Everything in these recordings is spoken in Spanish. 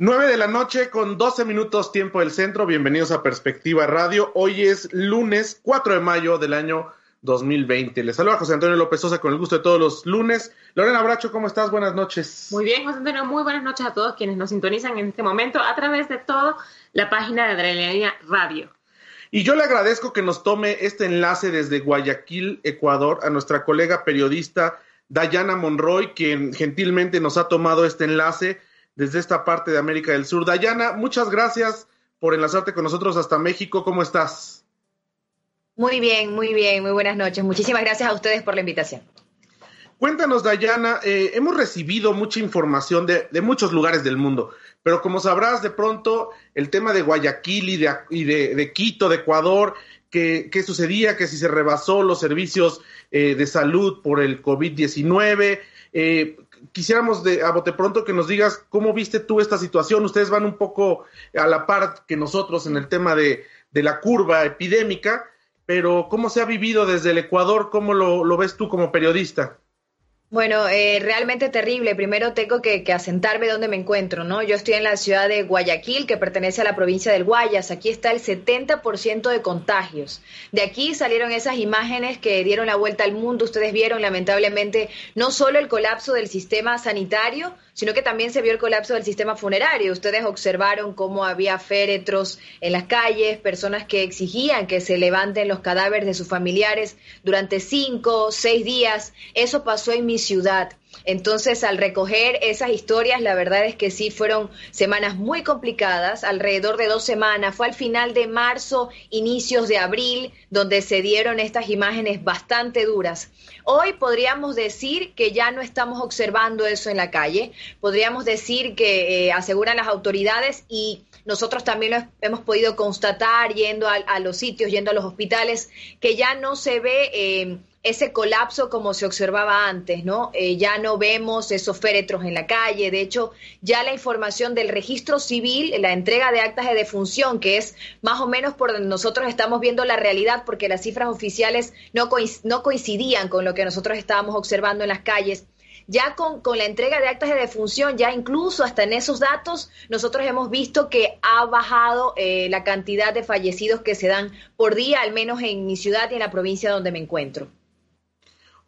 9 de la noche con 12 minutos tiempo del centro. Bienvenidos a Perspectiva Radio. Hoy es lunes 4 de mayo del año 2020. Les saluda José Antonio López Sosa con el gusto de todos los lunes. Lorena Bracho, ¿cómo estás? Buenas noches. Muy bien, José Antonio. Muy buenas noches a todos quienes nos sintonizan en este momento a través de toda la página de Adrenalina Radio. Y yo le agradezco que nos tome este enlace desde Guayaquil, Ecuador, a nuestra colega periodista Dayana Monroy, quien gentilmente nos ha tomado este enlace desde esta parte de América del Sur. Dayana, muchas gracias por enlazarte con nosotros hasta México. ¿Cómo estás? Muy bien, muy bien, muy buenas noches. Muchísimas gracias a ustedes por la invitación. Cuéntanos, Dayana, eh, hemos recibido mucha información de, muchos lugares del mundo, pero como sabrás, de pronto el tema de Guayaquil y de, y de, Quito, de Ecuador, qué sucedía, que si se rebasó los servicios eh, de salud por el COVID-19, eh, quisiéramos de, a bote pronto que nos digas cómo viste tú esta situación. Ustedes van un poco a la par que nosotros en el tema de, la curva epidémica, pero ¿cómo se ha vivido desde el Ecuador? ¿Cómo lo ves tú como periodista? Bueno, eh, realmente terrible. Primero tengo que, asentarme donde me encuentro, ¿no? Yo estoy en la ciudad de Guayaquil, que pertenece a la provincia del Guayas. Aquí está el 70% de contagios. De aquí salieron esas imágenes que dieron la vuelta al mundo. Ustedes vieron, lamentablemente, no solo el colapso del sistema sanitario, sino que también se vio el colapso del sistema funerario. Ustedes observaron cómo había féretros en las calles, personas que exigían que se levanten los cadáveres de sus familiares durante cinco, seis días. Eso pasó en mi ciudad. Entonces, al recoger esas historias, la verdad es que sí fueron semanas muy complicadas, alrededor de dos semanas. Fue al final de marzo, inicios de abril, donde se dieron estas imágenes bastante duras. Hoy podríamos decir que ya no estamos observando eso en la calle. Podríamos decir que eh, aseguran las autoridades y nosotros también lo hemos podido constatar yendo a, los sitios, yendo a los hospitales, que ya no se ve eh, ese colapso como se observaba antes, ¿no? Eh, ya no vemos esos féretros en la calle, de hecho, ya la información del registro civil, la entrega de actas de defunción, que es más o menos por donde nosotros estamos viendo la realidad, porque las cifras oficiales no, no coincidían con lo que nosotros estábamos observando en las calles. Ya con, la entrega de actas de defunción, ya incluso hasta en esos datos, nosotros hemos visto que ha bajado eh, la cantidad de fallecidos que se dan por día, al menos en mi ciudad y en la provincia donde me encuentro.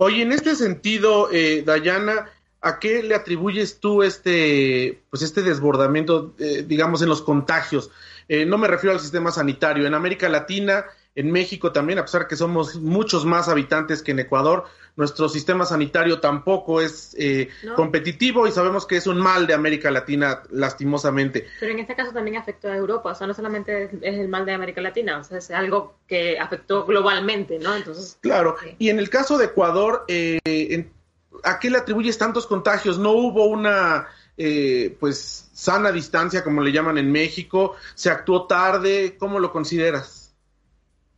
Oye, en este sentido, eh, Dayana, ¿a qué le atribuyes tú este, pues este desbordamiento, eh, digamos, en los contagios? Eh, no me refiero al sistema sanitario. En América Latina, en México también, a pesar que somos muchos más habitantes que en Ecuador, nuestro sistema sanitario tampoco es eh, competitivo y sabemos que es un mal de América Latina, lastimosamente. Pero en este caso también afectó a Europa, o sea, no solamente es el mal de América Latina, o sea, es algo que afectó globalmente, ¿no? Entonces. Claro, y en el caso de Ecuador, eh, ¿a qué le atribuyes tantos contagios? ¿No hubo una. Eh, pues sana distancia, como le llaman en México, se actuó tarde, ¿cómo lo consideras?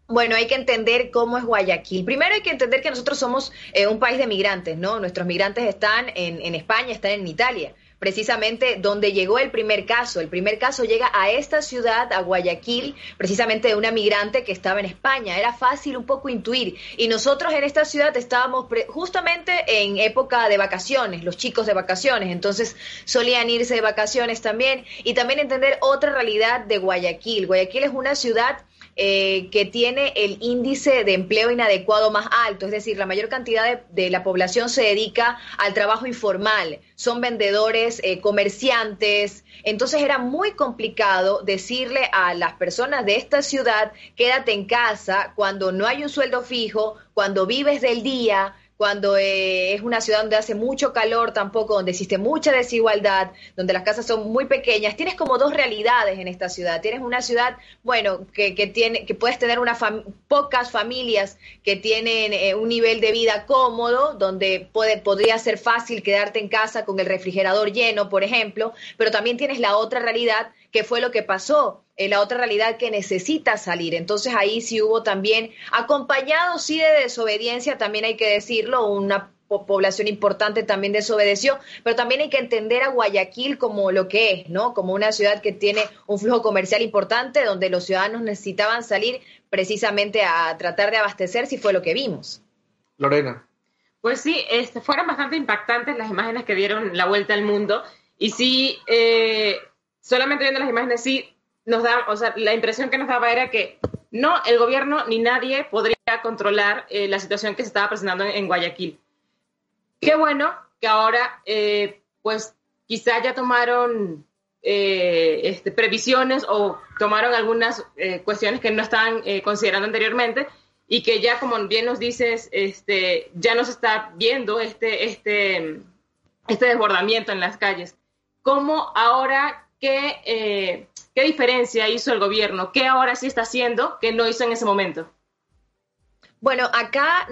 Bueno, hay que entender cómo es Guayaquil. Primero hay que entender que nosotros somos eh, un país de migrantes, ¿no? Nuestros migrantes están en, España, están en Italia precisamente donde llegó el primer caso. El primer caso llega a esta ciudad, a Guayaquil, precisamente de una migrante que estaba en España. Era fácil un poco intuir. Y nosotros en esta ciudad estábamos justamente en época de vacaciones, los chicos de vacaciones. Entonces solían irse de vacaciones también. Y también entender otra realidad de Guayaquil. Guayaquil es una ciudad eh, que tiene el índice de empleo inadecuado más alto, es decir, la mayor cantidad de, la población se dedica al trabajo informal, son vendedores, eh, comerciantes, entonces era muy complicado decirle a las personas de esta ciudad, quédate en casa cuando no hay un sueldo fijo, cuando vives del día, cuando eh, es una ciudad donde hace mucho calor tampoco, donde existe mucha desigualdad, donde las casas son muy pequeñas, tienes como dos realidades en esta ciudad. Tienes una ciudad, bueno, que, que tiene, que puedes tener una pocas familias que tienen eh, un nivel de vida cómodo, donde puede, podría ser fácil quedarte en casa con el refrigerador lleno, por ejemplo, pero también tienes la otra realidad que fue lo que pasó en la otra realidad que necesita salir. Entonces ahí sí hubo también, acompañado sí de desobediencia, también hay que decirlo, una población importante también desobedeció, pero también hay que entender a Guayaquil como lo que es, ¿no? Como una ciudad que tiene un flujo comercial importante donde los ciudadanos necesitaban salir precisamente a tratar de abastecer, si fue lo que vimos. Lorena. Pues sí, este, fueron bastante impactantes las imágenes que dieron la vuelta al mundo y sí, eh, solamente viendo las imágenes sí nos da, o sea, la impresión que nos daba era que no el gobierno ni nadie podría controlar eh, la situación que se estaba presentando en, Guayaquil. Qué bueno que ahora, eh, pues, quizá ya tomaron eh, este, previsiones o tomaron algunas cuestiones que no estaban considerando anteriormente y que ya, como bien nos dices, este, ya nos está viendo este, este, este desbordamiento en las calles. ¿Cómo ahora qué ¿Qué diferencia hizo el gobierno? ¿Qué ahora sí está haciendo que no hizo en ese momento? Bueno, acá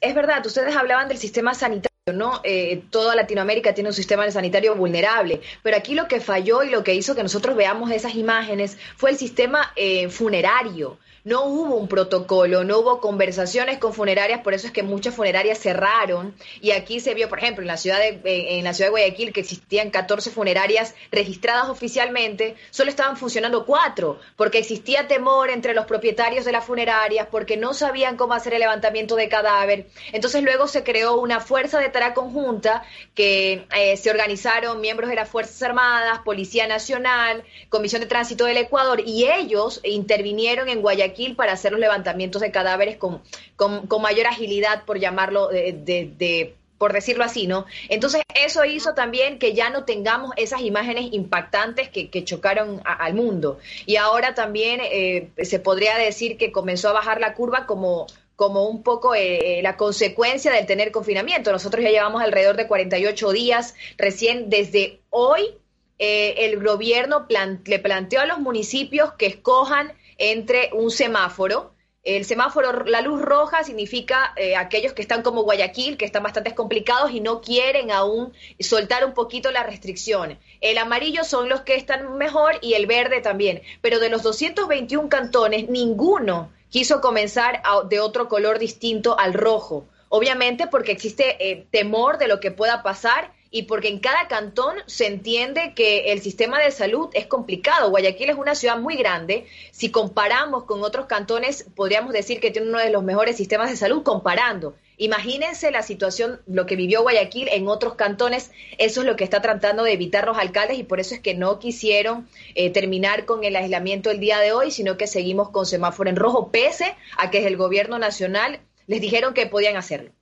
es verdad, ustedes hablaban del sistema sanitario. ¿No? Eh, toda Latinoamérica tiene un sistema sanitario vulnerable, pero aquí lo que falló y lo que hizo que nosotros veamos esas imágenes fue el sistema eh, funerario no hubo un protocolo, no hubo conversaciones con funerarias, por eso es que muchas funerarias cerraron. Y aquí se vio, por ejemplo, en la ciudad de, eh, en la ciudad de Guayaquil, que existían 14 funerarias registradas oficialmente, solo estaban funcionando cuatro, porque existía temor entre los propietarios de las funerarias, porque no sabían cómo hacer el levantamiento de cadáver. Entonces luego se creó una fuerza de tarea conjunta que eh, se organizaron miembros de las Fuerzas Armadas, Policía Nacional, Comisión de Tránsito del Ecuador, y ellos intervinieron en Guayaquil para hacer los levantamientos de cadáveres con, con, mayor agilidad, por llamarlo de, por decirlo así, ¿no? Entonces, eso hizo también que ya no tengamos esas imágenes impactantes que, chocaron al mundo. Y ahora también eh, se podría decir que comenzó a bajar la curva como como un poco eh, la consecuencia del tener confinamiento. Nosotros ya llevamos alrededor de 48 días, recién desde hoy eh, el gobierno le planteó a los municipios que escojan entre un semáforo. El semáforo, la luz roja significa eh, aquellos que están como Guayaquil, que están bastante complicados y no quieren aún soltar un poquito la restricción. El amarillo son los que están mejor y el verde también. Pero de los 221 cantones, ninguno quiso comenzar de otro color distinto al rojo. Obviamente porque existe eh, temor de lo que pueda pasar y porque en cada cantón se entiende que el sistema de salud es complicado. Guayaquil es una ciudad muy grande. Si comparamos con otros cantones, podríamos decir que tiene uno de los mejores sistemas de salud comparando. Imagínense la situación, lo que vivió Guayaquil en otros cantones, eso es lo que está tratando de evitar los alcaldes y por eso es que no quisieron eh, terminar con el aislamiento el día de hoy, sino que seguimos con semáforo en rojo, pese a que desde el gobierno nacional les dijeron que podían hacerlo.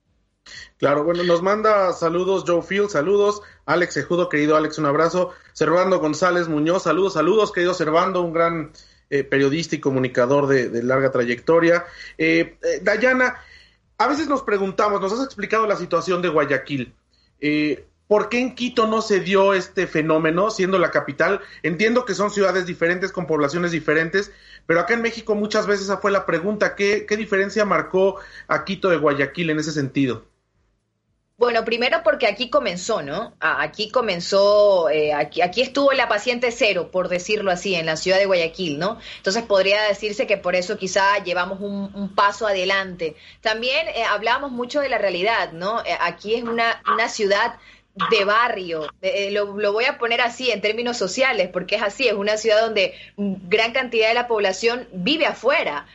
Claro, bueno, nos manda saludos Joe Field, saludos, Alex Ejudo, querido Alex, un abrazo, Servando González Muñoz, saludos, saludos, querido Servando, un gran eh, periodista y comunicador de, larga trayectoria. Eh, eh, Dayana, a veces nos preguntamos, nos has explicado la situación de Guayaquil. ¿Por qué en Quito no se dio este fenómeno, siendo la capital? Entiendo que son ciudades diferentes, con poblaciones diferentes, pero acá en México muchas veces esa fue la pregunta, ¿qué, qué diferencia marcó a Quito de Guayaquil en ese sentido? Bueno, primero porque aquí comenzó, ¿no? Aquí comenzó, eh, aquí, aquí estuvo la paciente cero, por decirlo así, en la ciudad de Guayaquil, ¿no? Entonces podría decirse que por eso quizá llevamos un, paso adelante. También eh, hablamos mucho de la realidad, ¿no? Eh, aquí es una, una ciudad de barrio, lo, lo, voy a poner así en términos sociales, porque es así, es una ciudad donde gran cantidad de la población vive afuera,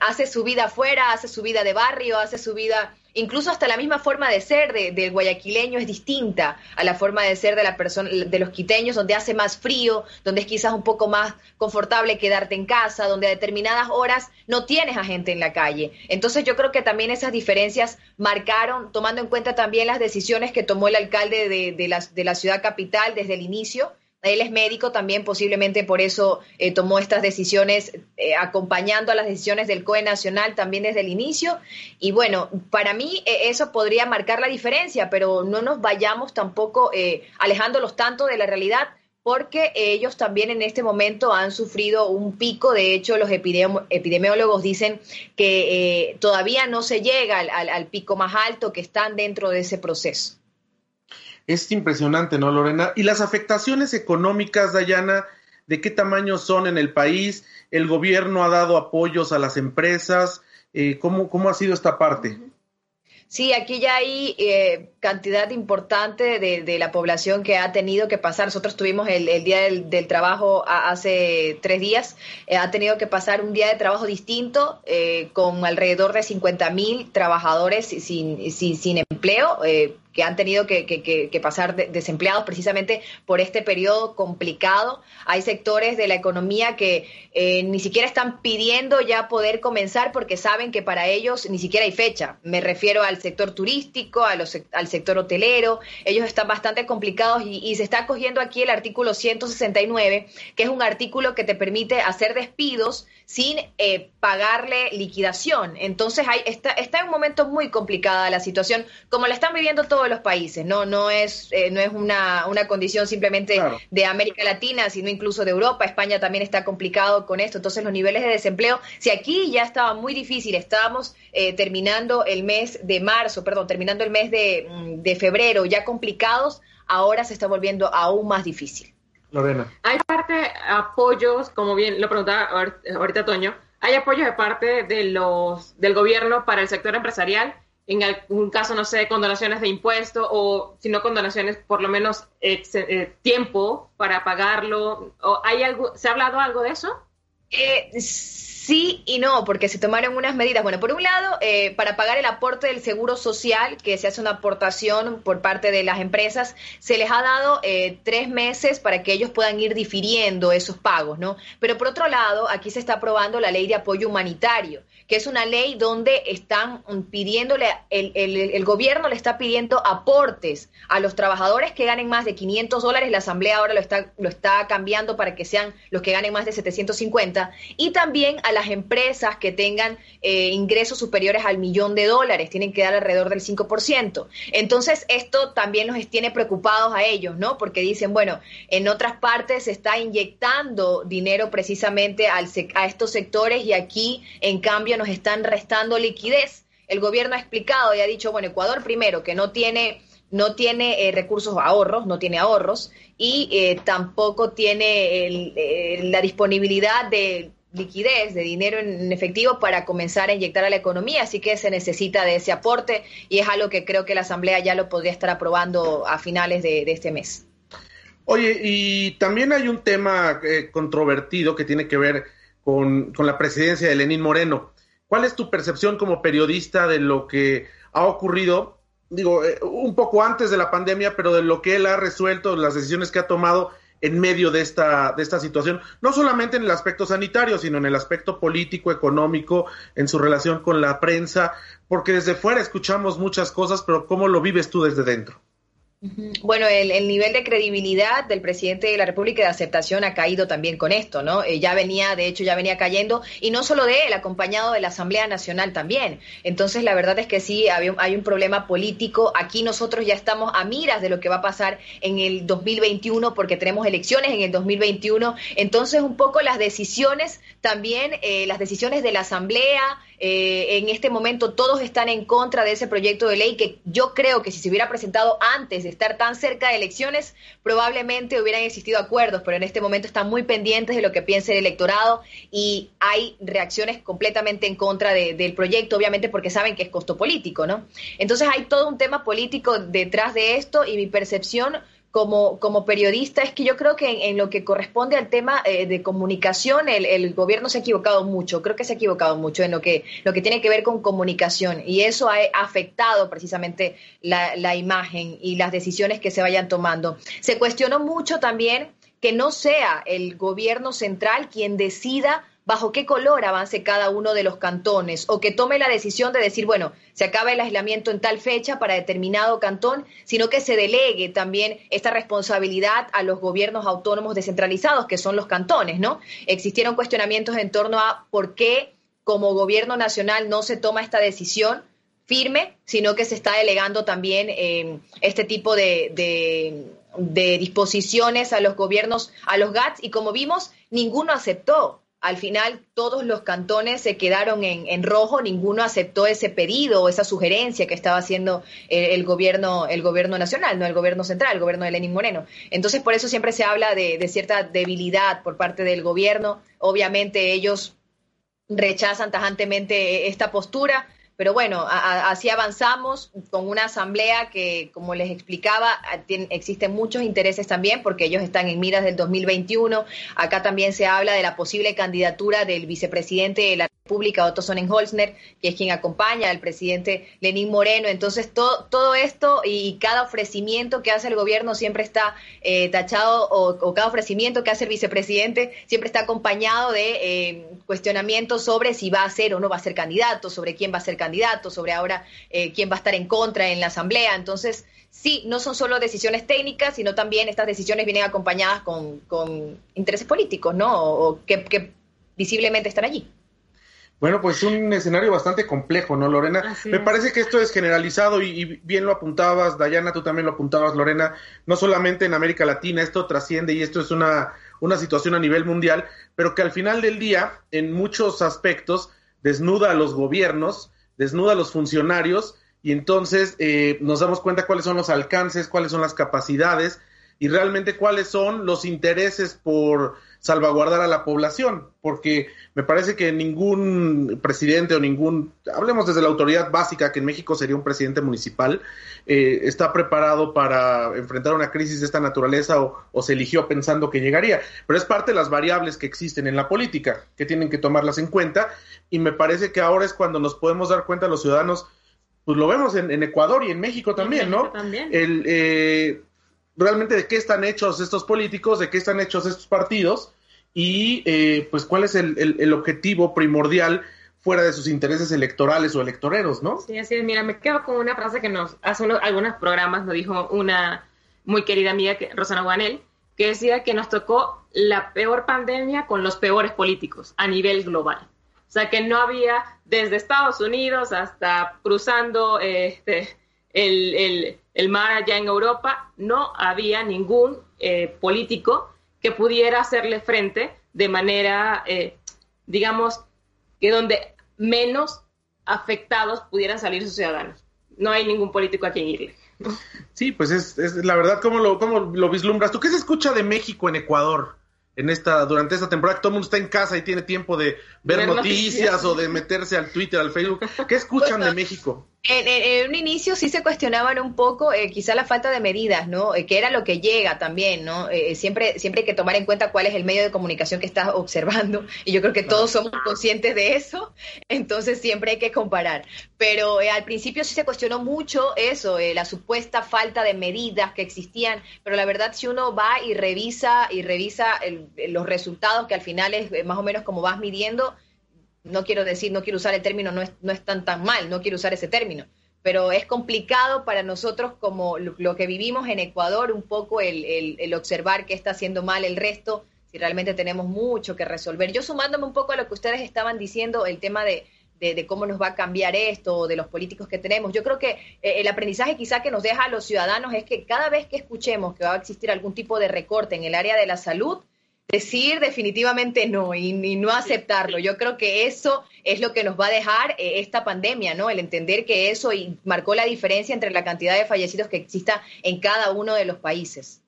hace su vida afuera, hace su vida de barrio, hace su vida incluso hasta la misma forma de ser del guayaquileño es distinta a la forma de ser de la persona de los quiteños donde hace más frío, donde es quizás un poco más confortable quedarte en casa, donde a determinadas horas no tienes a gente en la calle. Entonces yo creo que también esas diferencias marcaron, tomando en cuenta también las decisiones que tomó el alcalde de, la, de la ciudad capital desde el inicio, Él es médico también, posiblemente por eso eh, tomó estas decisiones, eh, acompañando a las decisiones del COE Nacional también desde el inicio. Y bueno, para mí eh, eso podría marcar la diferencia, pero no nos vayamos tampoco alejándolos tanto de la realidad porque ellos también en este momento han sufrido un pico. De hecho, los epidemiólogos dicen que todavía no se llega al pico más alto, que están dentro de ese proceso. Es impresionante, ¿no, Lorena? Y las afectaciones económicas, Dayana, ¿de qué tamaño son en el país? ¿El gobierno ha dado apoyos a las empresas? Eh, ¿cómo, ¿Cómo ha sido esta parte? Sí, aquí ya hay eh, cantidad importante de, la población que ha tenido que pasar. Nosotros tuvimos el, Día del, Trabajo hace tres días. Eh, ha tenido que pasar un día de trabajo distinto con alrededor de 50 mil trabajadores sin, sin, sin empleo que han tenido que, pasar desempleados precisamente por este periodo complicado. Hay sectores de la economía que eh, ni siquiera están pidiendo ya poder comenzar porque saben que para ellos ni siquiera hay fecha. Me refiero al sector turístico, a los, al sector hotelero. Ellos están bastante complicados y, se está cogiendo aquí el artículo 169, que es un artículo que te permite hacer despidos sin eh, pagarle liquidación. Entonces hay, está, está en un momento muy complicada la situación, como la están viviendo todos los países, no, no es, eh, no es una, una condición simplemente de América Latina, sino incluso de Europa. España también está complicado con esto. Entonces, los niveles de desempleo, si aquí ya estaba muy difícil, estábamos eh, terminando el mes de marzo, perdón, terminando el mes de, mm, de febrero ya complicados, ahora se está volviendo aún más difícil. Lorena. Hay parte apoyos, como bien lo preguntaba ahorita Toño, hay apoyos de parte de los del gobierno para el sector empresarial en algún caso, no sé, condonaciones de impuestos o si no condonaciones, por lo menos eh, tiempo para pagarlo. ¿O ¿Hay algo, ¿Se ha hablado algo de eso? Eh, Sí y no, porque se tomaron unas medidas. Bueno, por un lado, eh, para pagar el aporte del seguro social, que se hace una aportación por parte de las empresas, se les ha dado eh, tres meses para que ellos puedan ir difiriendo esos pagos, ¿no? Pero por otro lado, aquí se está aprobando la ley de apoyo humanitario, que es una ley donde están pidiéndole, el, el, gobierno le está pidiendo aportes a los trabajadores que ganen más de 500 dólares. La Asamblea ahora lo está, lo está cambiando para que sean los que ganen más de 750. Y también a las empresas que tengan eh, ingresos superiores al millón de dólares, tienen que dar alrededor del 5%. Entonces, esto también nos tiene preocupados a ellos, ¿no? Porque dicen, bueno, en otras partes se está inyectando dinero precisamente al, a estos sectores y aquí, en cambio, nos están restando liquidez. El gobierno ha explicado y ha dicho, bueno, Ecuador primero, que no tiene no tiene eh, recursos ahorros, no tiene ahorros y eh, tampoco tiene la disponibilidad de liquidez, de dinero en efectivo para comenzar a inyectar a la economía, así que se necesita de ese aporte y es algo que creo que la Asamblea ya lo podría estar aprobando a finales de, este mes. Oye, y también hay un tema eh, controvertido que tiene que ver con, la presidencia de Lenín Moreno. ¿Cuál es tu percepción como periodista de lo que ha ocurrido, digo, eh, un poco antes de la pandemia, pero de lo que él ha resuelto, las decisiones que ha tomado en medio de esta, de esta situación, no solamente en el aspecto sanitario, sino en el aspecto político, económico, en su relación con la prensa, porque desde fuera escuchamos muchas cosas, pero ¿cómo lo vives tú desde dentro? Bueno, el, nivel de credibilidad del presidente de la República y de aceptación ha caído también con esto, ¿no? Eh, ya venía, de hecho, ya venía cayendo, y no solo de él, acompañado de la Asamblea Nacional también. Entonces, la verdad es que sí, hay un problema político. Aquí nosotros ya estamos a miras de lo que va a pasar en el 2021, porque tenemos elecciones en el 2021. Entonces, un poco las decisiones también, eh, las decisiones de la Asamblea, eh, en este momento todos están en contra de ese proyecto de ley que yo creo que si se hubiera presentado antes de estar tan cerca de elecciones, probablemente hubieran existido acuerdos, pero en este momento están muy pendientes de lo que piense el electorado y hay reacciones completamente en contra del proyecto, obviamente porque saben que es costo político, ¿no? Entonces hay todo un tema político detrás de esto y mi percepción como, como periodista es que yo creo que en, lo que corresponde al tema eh, de comunicación, el, gobierno se ha equivocado mucho, creo que se ha equivocado mucho en lo que, lo que tiene que ver con comunicación y eso ha afectado precisamente la, la imagen y las decisiones que se vayan tomando. Se cuestionó mucho también que no sea el gobierno central quien decida bajo qué color avance cada uno de los cantones o que tome la decisión de decir, bueno, se acaba el aislamiento en tal fecha para determinado cantón, sino que se delegue también esta responsabilidad a los gobiernos autónomos descentralizados, que son los cantones, ¿no? Existieron cuestionamientos en torno a por qué como gobierno nacional no se toma esta decisión firme, sino que se está delegando también eh, este tipo de, de, disposiciones a los gobiernos, a los GATS, y como vimos, ninguno aceptó. Al final, todos los cantones se quedaron en, en rojo, ninguno aceptó ese pedido o esa sugerencia que estaba haciendo el, gobierno, el gobierno nacional, no el gobierno central, el gobierno de Lenín Moreno. Entonces, por eso siempre se habla de, de cierta debilidad por parte del gobierno. Obviamente, ellos rechazan tajantemente esta postura pero bueno, así avanzamos con una asamblea que, como les explicaba, existen muchos intereses también porque ellos están en miras del 2021. Acá también se habla de la posible candidatura del vicepresidente de la República, Otto Sonnenholzner, que es quien acompaña al presidente Lenín Moreno. Entonces, todo, todo esto y cada ofrecimiento que hace el gobierno siempre está eh, tachado, o, cada ofrecimiento que hace el vicepresidente siempre está acompañado de eh, cuestionamientos sobre si va a ser o no va a ser candidato, sobre quién va a ser candidato candidato, sobre ahora eh, quién va a estar en contra en la Asamblea. Entonces, sí, no son solo decisiones técnicas, sino también estas decisiones vienen acompañadas con, intereses políticos, ¿no? O, que, visiblemente están allí. Bueno, pues un escenario bastante complejo, ¿no, Lorena? Me parece que esto es generalizado y, y, bien lo apuntabas, Dayana, tú también lo apuntabas, Lorena, no solamente en América Latina, esto trasciende y esto es una, una situación a nivel mundial, pero que al final del día, en muchos aspectos, desnuda a los gobiernos desnuda a los funcionarios y entonces eh, nos damos cuenta cuáles son los alcances, cuáles son las capacidades y realmente cuáles son los intereses por salvaguardar a la población, porque me parece que ningún presidente o ningún, hablemos desde la autoridad básica, que en México sería un presidente municipal, eh, está preparado para enfrentar una crisis de esta naturaleza o, o, se eligió pensando que llegaría. Pero es parte de las variables que existen en la política, que tienen que tomarlas en cuenta, y me parece que ahora es cuando nos podemos dar cuenta los ciudadanos, pues lo vemos en, Ecuador y en México también, ¿no? También. El, eh, realmente de qué están hechos estos políticos, de qué están hechos estos partidos y eh, pues cuál es el, objetivo primordial fuera de sus intereses electorales o electoreros, ¿no? Sí, así es. Mira, me quedo con una frase que nos hace algunos programas nos dijo una muy querida amiga, que, Rosana Guanel, que decía que nos tocó la peor pandemia con los peores políticos a nivel global. O sea, que no había desde Estados Unidos hasta cruzando este, el, el, mar allá en Europa, no había ningún eh, político que pudiera hacerle frente de manera, eh, digamos, que donde menos afectados pudieran salir sus ciudadanos. No hay ningún político a quien irle. Sí, pues es, es la verdad, ¿cómo lo, cómo lo vislumbras? ¿Tú qué se escucha de México en Ecuador? en esta, durante esta temporada, que todo el mundo está en casa y tiene tiempo de ver, noticias, o de meterse al Twitter, al Facebook. ¿Qué escuchan de México? En, un inicio sí se cuestionaban un poco eh, quizá la falta de medidas, ¿no? Eh, que era lo que llega también, ¿no? Eh, siempre, siempre hay que tomar en cuenta cuál es el medio de comunicación que estás observando y yo creo que todos somos conscientes de eso, entonces siempre hay que comparar. Pero al principio sí se cuestionó mucho eso, la supuesta falta de medidas que existían, pero la verdad si uno va y revisa y revisa los resultados que al final es más o menos como vas midiendo, no quiero decir, no quiero usar el término, no es, no es tan tan mal, no quiero usar ese término, pero es complicado para nosotros como lo, que vivimos en Ecuador, un poco el, el, observar qué está haciendo mal el resto, si realmente tenemos mucho que resolver. Yo sumándome un poco a lo que ustedes estaban diciendo, el tema de, de, cómo nos va a cambiar esto, de los políticos que tenemos. Yo creo que eh, el aprendizaje quizá que nos deja a los ciudadanos es que cada vez que escuchemos que va a existir algún tipo de recorte en el área de la salud, decir definitivamente no y, no aceptarlo. Yo creo que eso es lo que nos va a dejar eh, esta pandemia, ¿no? El entender que eso y marcó la diferencia entre la cantidad de fallecidos que exista en cada uno de los países.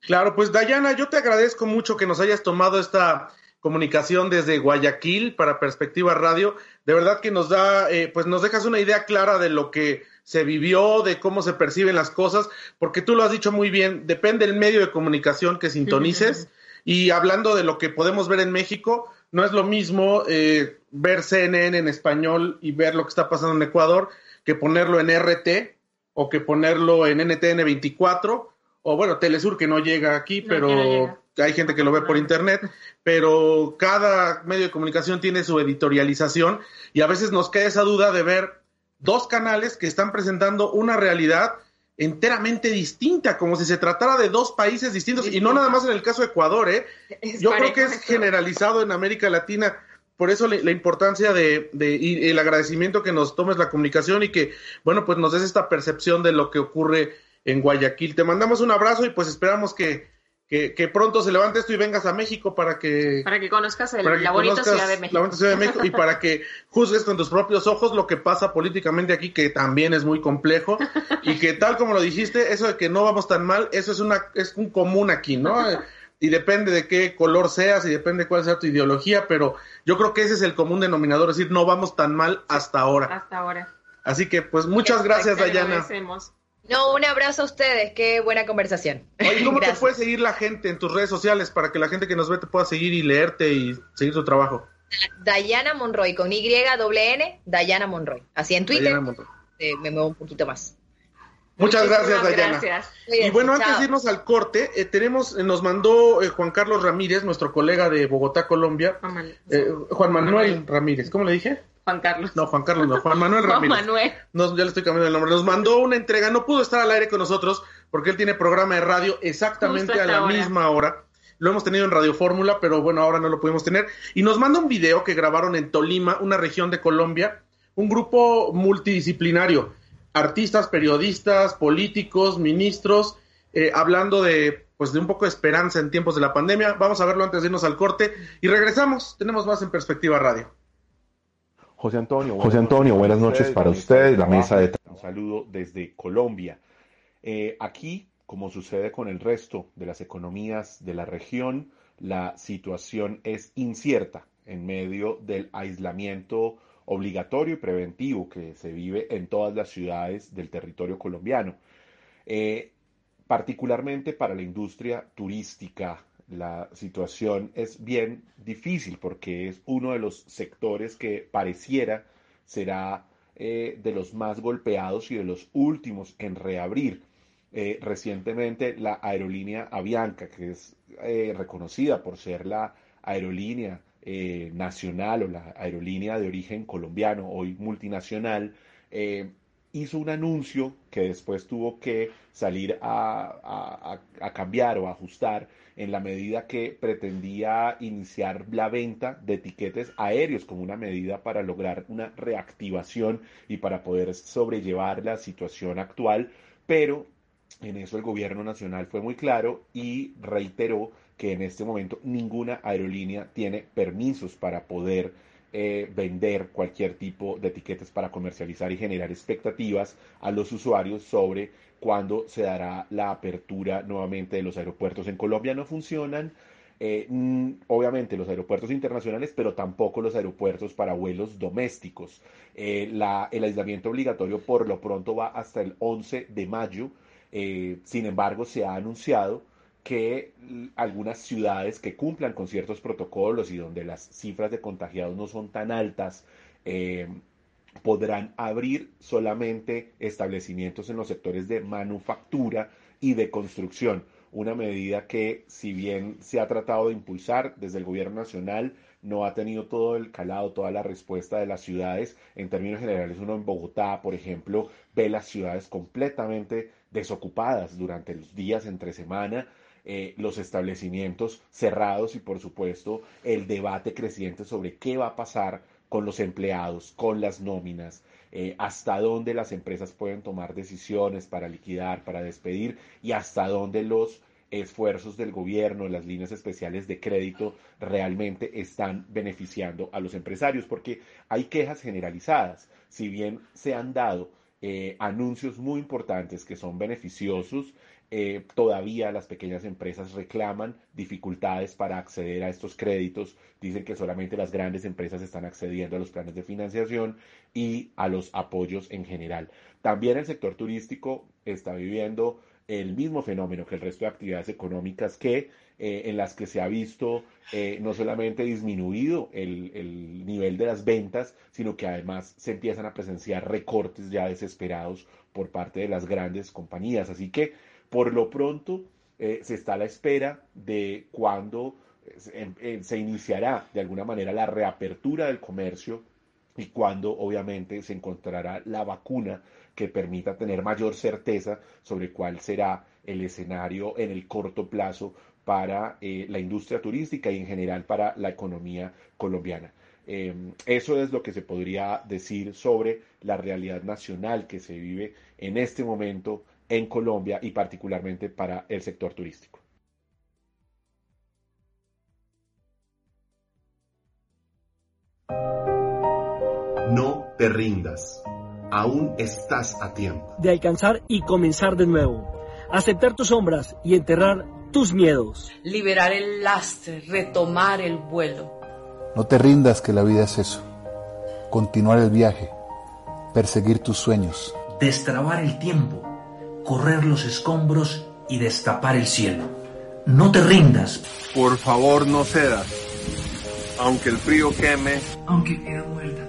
Claro, pues Dayana, yo te agradezco mucho que nos hayas tomado esta comunicación desde Guayaquil para Perspectiva Radio. De verdad que nos da, eh, pues nos dejas una idea clara de lo que se vivió, de cómo se perciben las cosas, porque tú lo has dicho muy bien, depende del medio de comunicación que sintonices. Y hablando de lo que podemos ver en México, no es lo mismo eh, ver CNN en español y ver lo que está pasando en Ecuador que ponerlo en RT o que ponerlo en NTN 24 o bueno, Telesur que no llega aquí, pero hay gente que lo ve por internet, pero cada medio de comunicación tiene su editorialización y a veces nos queda esa duda de ver dos canales que están presentando una realidad enteramente distinta, como si se tratara de dos países distintos, y no nada más en el caso de Ecuador, ¿eh? Yo creo que es generalizado en América Latina, por eso la, importancia de, de, y el agradecimiento que nos tomes la comunicación y que, bueno, pues nos des esta percepción de lo que ocurre en Guayaquil. Te mandamos un abrazo y pues esperamos que, que, pronto se levante esto y vengas a México para que... Para que conozcas la bonita Ciudad de México. La bonita Ciudad de México y para que juzgues con tus propios ojos lo que pasa políticamente aquí, que también es muy complejo y que tal como lo dijiste, eso de que no vamos tan mal, eso es, una, es un común aquí, ¿no? y depende de qué color seas y depende de cuál sea tu ideología, pero yo creo que ese es el común denominador, es decir, no vamos tan mal hasta ahora. Hasta ahora. Así que, pues, muchas gracias, Dayana. No, un abrazo a ustedes, qué buena conversación. Oye, ¿cómo te puede seguir la gente en tus redes sociales para que la gente que nos ve te pueda seguir y leerte y seguir tu trabajo? Dayana Monroy, con Y, doble N, Dayana Monroy. Así en Twitter eh, me muevo un poquito más. Muchas gracias, Dayana. y bueno, antes de irnos al corte, eh, tenemos, eh, nos mandó Juan Carlos Ramírez, nuestro colega de Bogotá, Colombia. Juan Manuel Ramírez, ¿cómo le dije? Juan Carlos. No, Juan Carlos, no, Juan Manuel Ramírez. Juan Manuel. ya le estoy cambiando el nombre. Nos mandó una entrega, no pudo estar al aire con nosotros porque él tiene programa de radio exactamente a la misma hora. Lo hemos tenido en Radio Fórmula, pero bueno, ahora no lo pudimos tener. Y nos manda un video que grabaron en Tolima, una región de Colombia, un grupo multidisciplinario, artistas, periodistas, políticos, ministros, eh, hablando de pues de un poco de esperanza en tiempos de la pandemia. Vamos a verlo antes de irnos al corte y regresamos. Tenemos más en perspectiva radio. José Antonio, José Antonio, buenas noches para ustedes, la mesa de un saludo desde Colombia. Eh, aquí, como sucede con el resto de las economías de la región, la situación es incierta en medio del aislamiento obligatorio y preventivo que se vive en todas las ciudades del territorio colombiano. Eh, particularmente para la industria turística, la situación es bien difícil porque es uno de los sectores que pareciera será eh, de los más golpeados y de los últimos en reabrir. Eh, recientemente la aerolínea Avianca, que es reconocida por ser la aerolínea nacional o la aerolínea de origen colombiano, hoy multinacional, hizo un anuncio que después tuvo que salir a, cambiar o ajustar en la medida que pretendía iniciar la venta de etiquetes aéreos como una medida para lograr una reactivación y para poder sobrellevar la situación actual, pero en eso el gobierno nacional fue muy claro y reiteró que en este momento ninguna aerolínea tiene permisos para poder eh, vender cualquier tipo de etiquetas para comercializar y generar expectativas a los usuarios sobre cuándo se dará la apertura nuevamente de los aeropuertos en Colombia. No funcionan, eh, mm, obviamente, los aeropuertos internacionales, pero tampoco los aeropuertos para vuelos domésticos. Eh, el aislamiento obligatorio por lo pronto va hasta el 11 de mayo. Sin embargo, se ha anunciado que algunas ciudades que cumplan con ciertos protocolos y donde las cifras de contagiados no son tan altas, eh, podrán abrir solamente establecimientos en los sectores de manufactura y de construcción. Una medida que, si bien se ha tratado de impulsar desde el gobierno nacional, no ha tenido todo el calado, toda la respuesta de las ciudades. En términos generales, uno en Bogotá, por ejemplo, ve las ciudades completamente desocupadas durante los días entre semana eh, los establecimientos cerrados y por supuesto el debate creciente sobre qué va a pasar con los empleados, con las nóminas, eh, hasta dónde las empresas pueden tomar decisiones para liquidar, para despedir y hasta dónde los esfuerzos del gobierno, las líneas especiales de crédito realmente están beneficiando a los empresarios, porque hay quejas generalizadas. Si bien se han dado eh, anuncios muy importantes que son beneficiosos eh, todavía las pequeñas empresas reclaman dificultades para acceder a estos créditos. Dicen que solamente las grandes empresas están accediendo a los planes de financiación y a los apoyos en general. También el sector turístico está viviendo el mismo fenómeno que el resto de actividades económicas que eh, en las que se ha visto eh, no solamente disminuido el, el, nivel de las ventas, sino que además se empiezan a presenciar recortes ya desesperados por parte de las grandes compañías. Así que por lo pronto, eh, se está a la espera de cuándo se iniciará de alguna manera la reapertura del comercio y cuándo obviamente se encontrará la vacuna que permita tener mayor certeza sobre cuál será el escenario en el corto plazo para eh, la industria turística y en general para la economía colombiana. Em, eso es lo que se podría decir sobre la realidad nacional que se vive en este momento en Colombia y particularmente para el sector turístico. No te rindas. Aún estás a tiempo. De alcanzar y comenzar de nuevo. Aceptar tus sombras y enterrar tus miedos. Liberar el lastre, retomar el vuelo. No te rindas que la vida es eso. Continuar el viaje. Perseguir tus sueños. Destrabar el tiempo. Correr los escombros y destapar el cielo. No te rindas. Por favor, no cedas. Aunque el frío queme. Aunque queda muerta.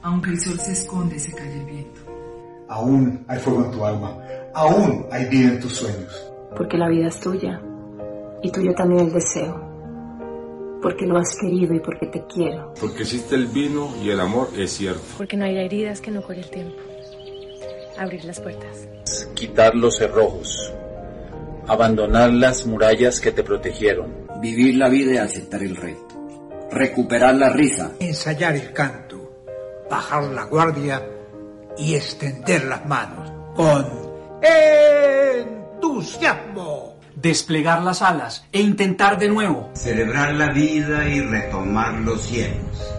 Aunque el sol se esconde, se cae el viento. Aún hay fuego en tu alma. Aún hay vida en tus sueños. Porque la vida es tuya. Y tuyo también el deseo. Porque lo has querido y porque te quiero. Porque existe el vino y el amor es cierto. Porque no hay heridas que no cure el tiempo. Abrir las puertas. Quitar los cerrojos. Abandonar las murallas que te protegieron. Vivir la vida y aceptar el reto. Recuperar la risa. Ensayar el canto bajar la guardia y extender las manos con entusiasmo. Desplegar las alas e intentar de nuevo. Celebrar la vida y retomar los cielos.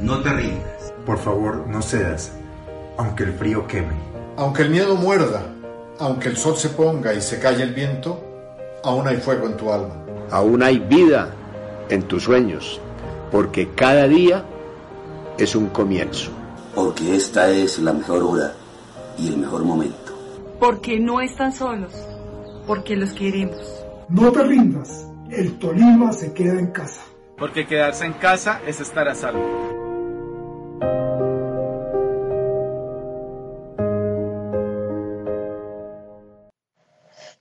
No te rindas. Por favor, no cedas, aunque el frío queme. Aunque el miedo muerda, aunque el sol se ponga y se calle el viento, aún hay fuego en tu alma. Aún hay vida en tus sueños, porque cada día es un comienzo. Porque esta es la mejor hora y el mejor momento. Porque no están solos, porque los queremos. No te rindas, el Tolima se queda en casa. Porque quedarse en casa es estar a salvo.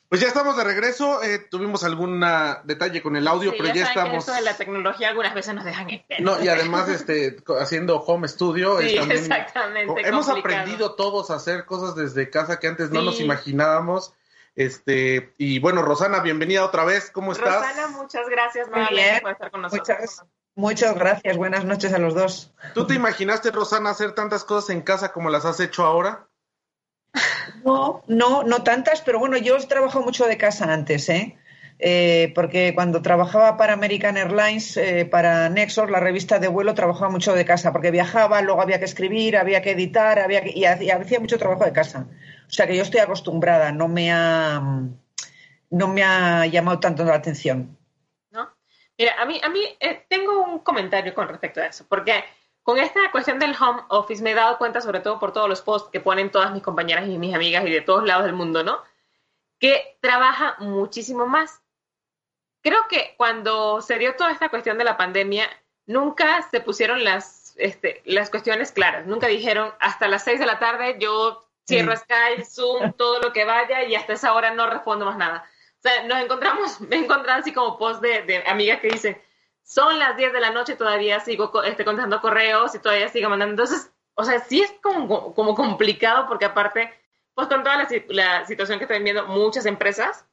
Pues ya estamos de regreso. Eh, tuvimos algún detalle con el audio, pero ya, estamos. Que de la tecnología algunas veces nos dejan en No, y además este, haciendo home studio. Sí, exactamente. Hemos aprendido todos a hacer cosas desde casa que antes no nos imaginábamos. Este, y bueno, Rosana, bienvenida otra vez. ¿Cómo estás? Rosana, muchas gracias por estar con nosotros. Muchas, muchas gracias. Buenas noches a los dos. ¿Tú te imaginaste, Rosana, hacer tantas cosas en casa como las has hecho ahora? No, no, no tantas, pero bueno, yo he trabajado mucho de casa antes, ¿eh? eh porque cuando trabajaba para American Airlines, eh, para Nexos, la revista de vuelo, trabajaba mucho de casa, porque viajaba, luego había que escribir, había que editar, había y hacía mucho trabajo de casa. O sea que yo estoy acostumbrada, no me ha, no me ha llamado tanto la atención. ¿No? Mira, a mí, a mí eh, tengo un comentario con respecto a eso, porque con esta cuestión del home office me he dado cuenta, sobre todo por todos los posts que ponen todas mis compañeras y mis amigas y de todos lados del mundo, ¿no? Que trabaja muchísimo más. Creo que cuando se dio toda esta cuestión de la pandemia, nunca se pusieron las, este, las cuestiones claras. Nunca dijeron, hasta las seis de la tarde yo cierro Skype, Zoom, todo lo que vaya y hasta esa hora no respondo más nada. O sea, nos encontramos, me he encontrado así como post de, de amigas que dicen, son las 10 de la noche, todavía sigo este, contestando correos y todavía sigo mandando. Entonces, o sea, sí es como, como complicado porque aparte, pues con toda la, situación que están viendo muchas empresas,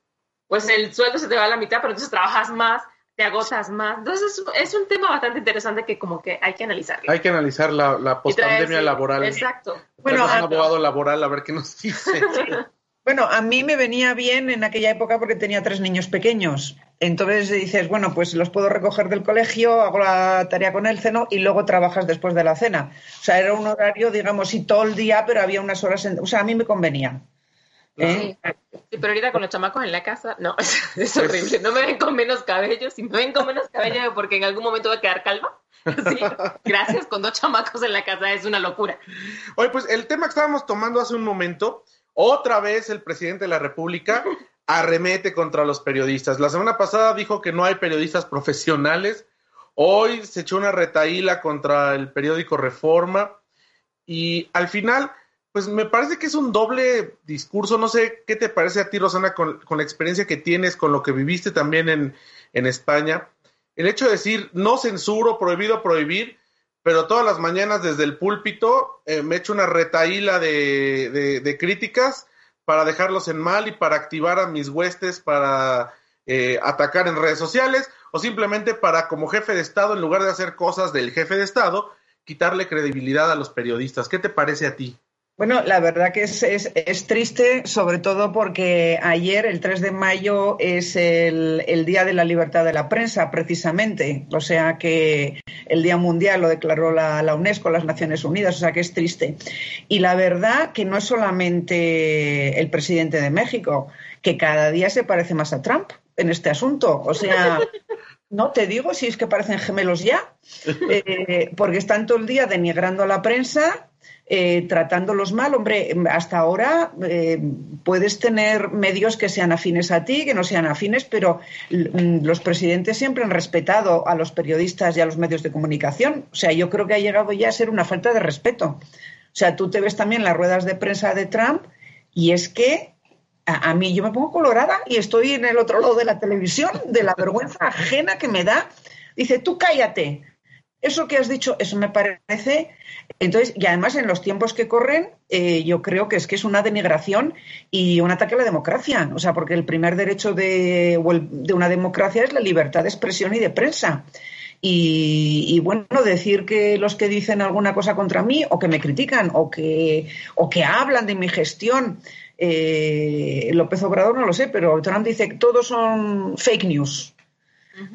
pues el sueldo se te va a la mitad, pero entonces trabajas más, te agotas más. Entonces es, un tema bastante interesante que como que hay que analizar. Hay que analizar la, la post-pandemia laboral. Exacto. Bueno, un abogado laboral a ver qué nos dice. Bueno, a mí me venía bien en aquella época porque tenía tres niños pequeños. Entonces dices, bueno, pues los puedo recoger del colegio, hago la tarea con el ceno y luego trabajas después de la cena. O sea, era un horario, digamos, y todo el día, pero había unas horas. En... O sea, a mí me convenía. ¿Eh? Sí, pero ahorita con los chamacos en la casa, no, es, horrible. No me ven con menos cabello. Si me ven con menos cabello, porque en algún momento voy a quedar calva. Sí, gracias, con dos chamacos en la casa es una locura. Oye, pues el tema que estábamos tomando hace un momento otra vez el presidente de la República arremete contra los periodistas. La semana pasada dijo que no hay periodistas profesionales. Hoy se echó una retaíla contra el periódico Reforma. Y al final, pues me parece que es un doble discurso. No sé qué te parece a ti, Rosana, con, con la experiencia que tienes, con lo que viviste también en, en España. El hecho de decir no censuro, prohibido prohibir, pero todas las mañanas desde el púlpito eh, me echo una retaíla de, de, críticas para dejarlos en mal y para activar a mis huestes para eh, atacar en redes sociales o simplemente para como jefe de Estado, en lugar de hacer cosas del jefe de Estado, quitarle credibilidad a los periodistas. ¿Qué te parece a ti? Bueno, la verdad que es, es, es, triste, sobre todo porque ayer, el 3 de mayo, es el, el, Día de la Libertad de la Prensa, precisamente. O sea que el Día Mundial lo declaró la, la, UNESCO, las Naciones Unidas, o sea que es triste. Y la verdad que no es solamente el presidente de México, que cada día se parece más a Trump en este asunto. O sea, no te digo si es que parecen gemelos ya, eh, porque están todo el día denigrando a la prensa eh, tratándolos mal. Hombre, hasta ahora eh, puedes tener medios que sean afines a ti, que no sean afines, pero mm, los presidentes siempre han respetado a los periodistas y a los medios de comunicación. O sea, yo creo que ha llegado ya a ser una falta de respeto. O sea, tú te ves también las ruedas de prensa de Trump y es que a, a, mí yo me pongo colorada y estoy en el otro lado de la televisión de la vergüenza ajena que me da. Dice, tú cállate. Eso que has dicho, eso me parece. Entonces, y además en los tiempos que corren, eh, yo creo que es que es una denigración y un ataque a la democracia. O sea, porque el primer derecho de, de una democracia es la libertad de expresión y de prensa. Y, bueno, decir que los que dicen alguna cosa contra mí o que me critican o que, o que hablan de mi gestión, eh, López Obrador no lo sé, pero Trump dice que todos son fake news.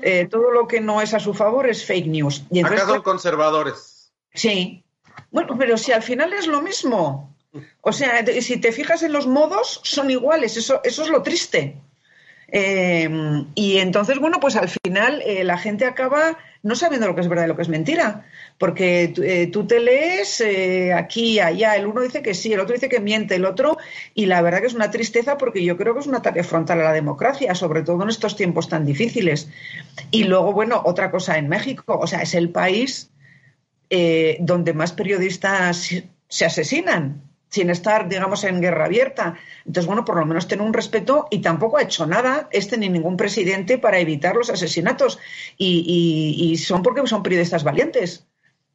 Eh, todo lo que no es a su favor es fake news. Y entonces, Acá son conservadores. Sí. Bueno, pero si al final es lo mismo. O sea, si te fijas en los modos, son iguales. Eso, eso es lo triste. Eh, y entonces, bueno, pues al final eh, la gente acaba no sabiendo lo que es verdad y lo que es mentira. Porque eh, tú te lees eh, aquí, allá, el uno dice que sí, el otro dice que miente, el otro, y la verdad que es una tristeza porque yo creo que es un ataque frontal a la democracia, sobre todo en estos tiempos tan difíciles. Y luego, bueno, otra cosa en México, o sea, es el país eh, donde más periodistas se asesinan sin estar, digamos, en guerra abierta. Entonces, bueno, por lo menos tener un respeto y tampoco ha hecho nada este ni ningún presidente para evitar los asesinatos. Y, y, son porque son periodistas valientes.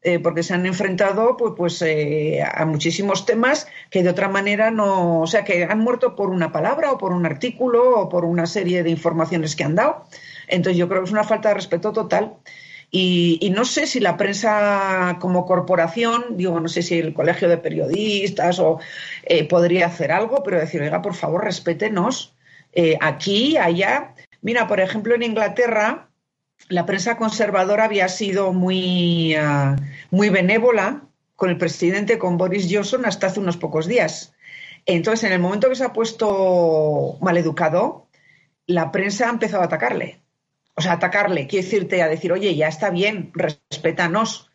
Eh, porque se han enfrentado pues, pues eh, a muchísimos temas que de otra manera no, o sea, que han muerto por una palabra o por un artículo o por una serie de informaciones que han dado. Entonces yo creo que es una falta de respeto total. Y, no sé si la prensa como corporación, digo, no sé si el colegio de periodistas o eh, podría hacer algo, pero decir, oiga, por favor, respétenos eh, aquí, allá. Mira, por ejemplo, en Inglaterra, la prensa conservadora había sido muy, uh, muy benévola con el presidente, con Boris Johnson, hasta hace unos pocos días. Entonces, en el momento que se ha puesto maleducado, la prensa ha empezado a atacarle o sea, atacarle, quiere decirte a decir, oye, ya está bien, respétanos.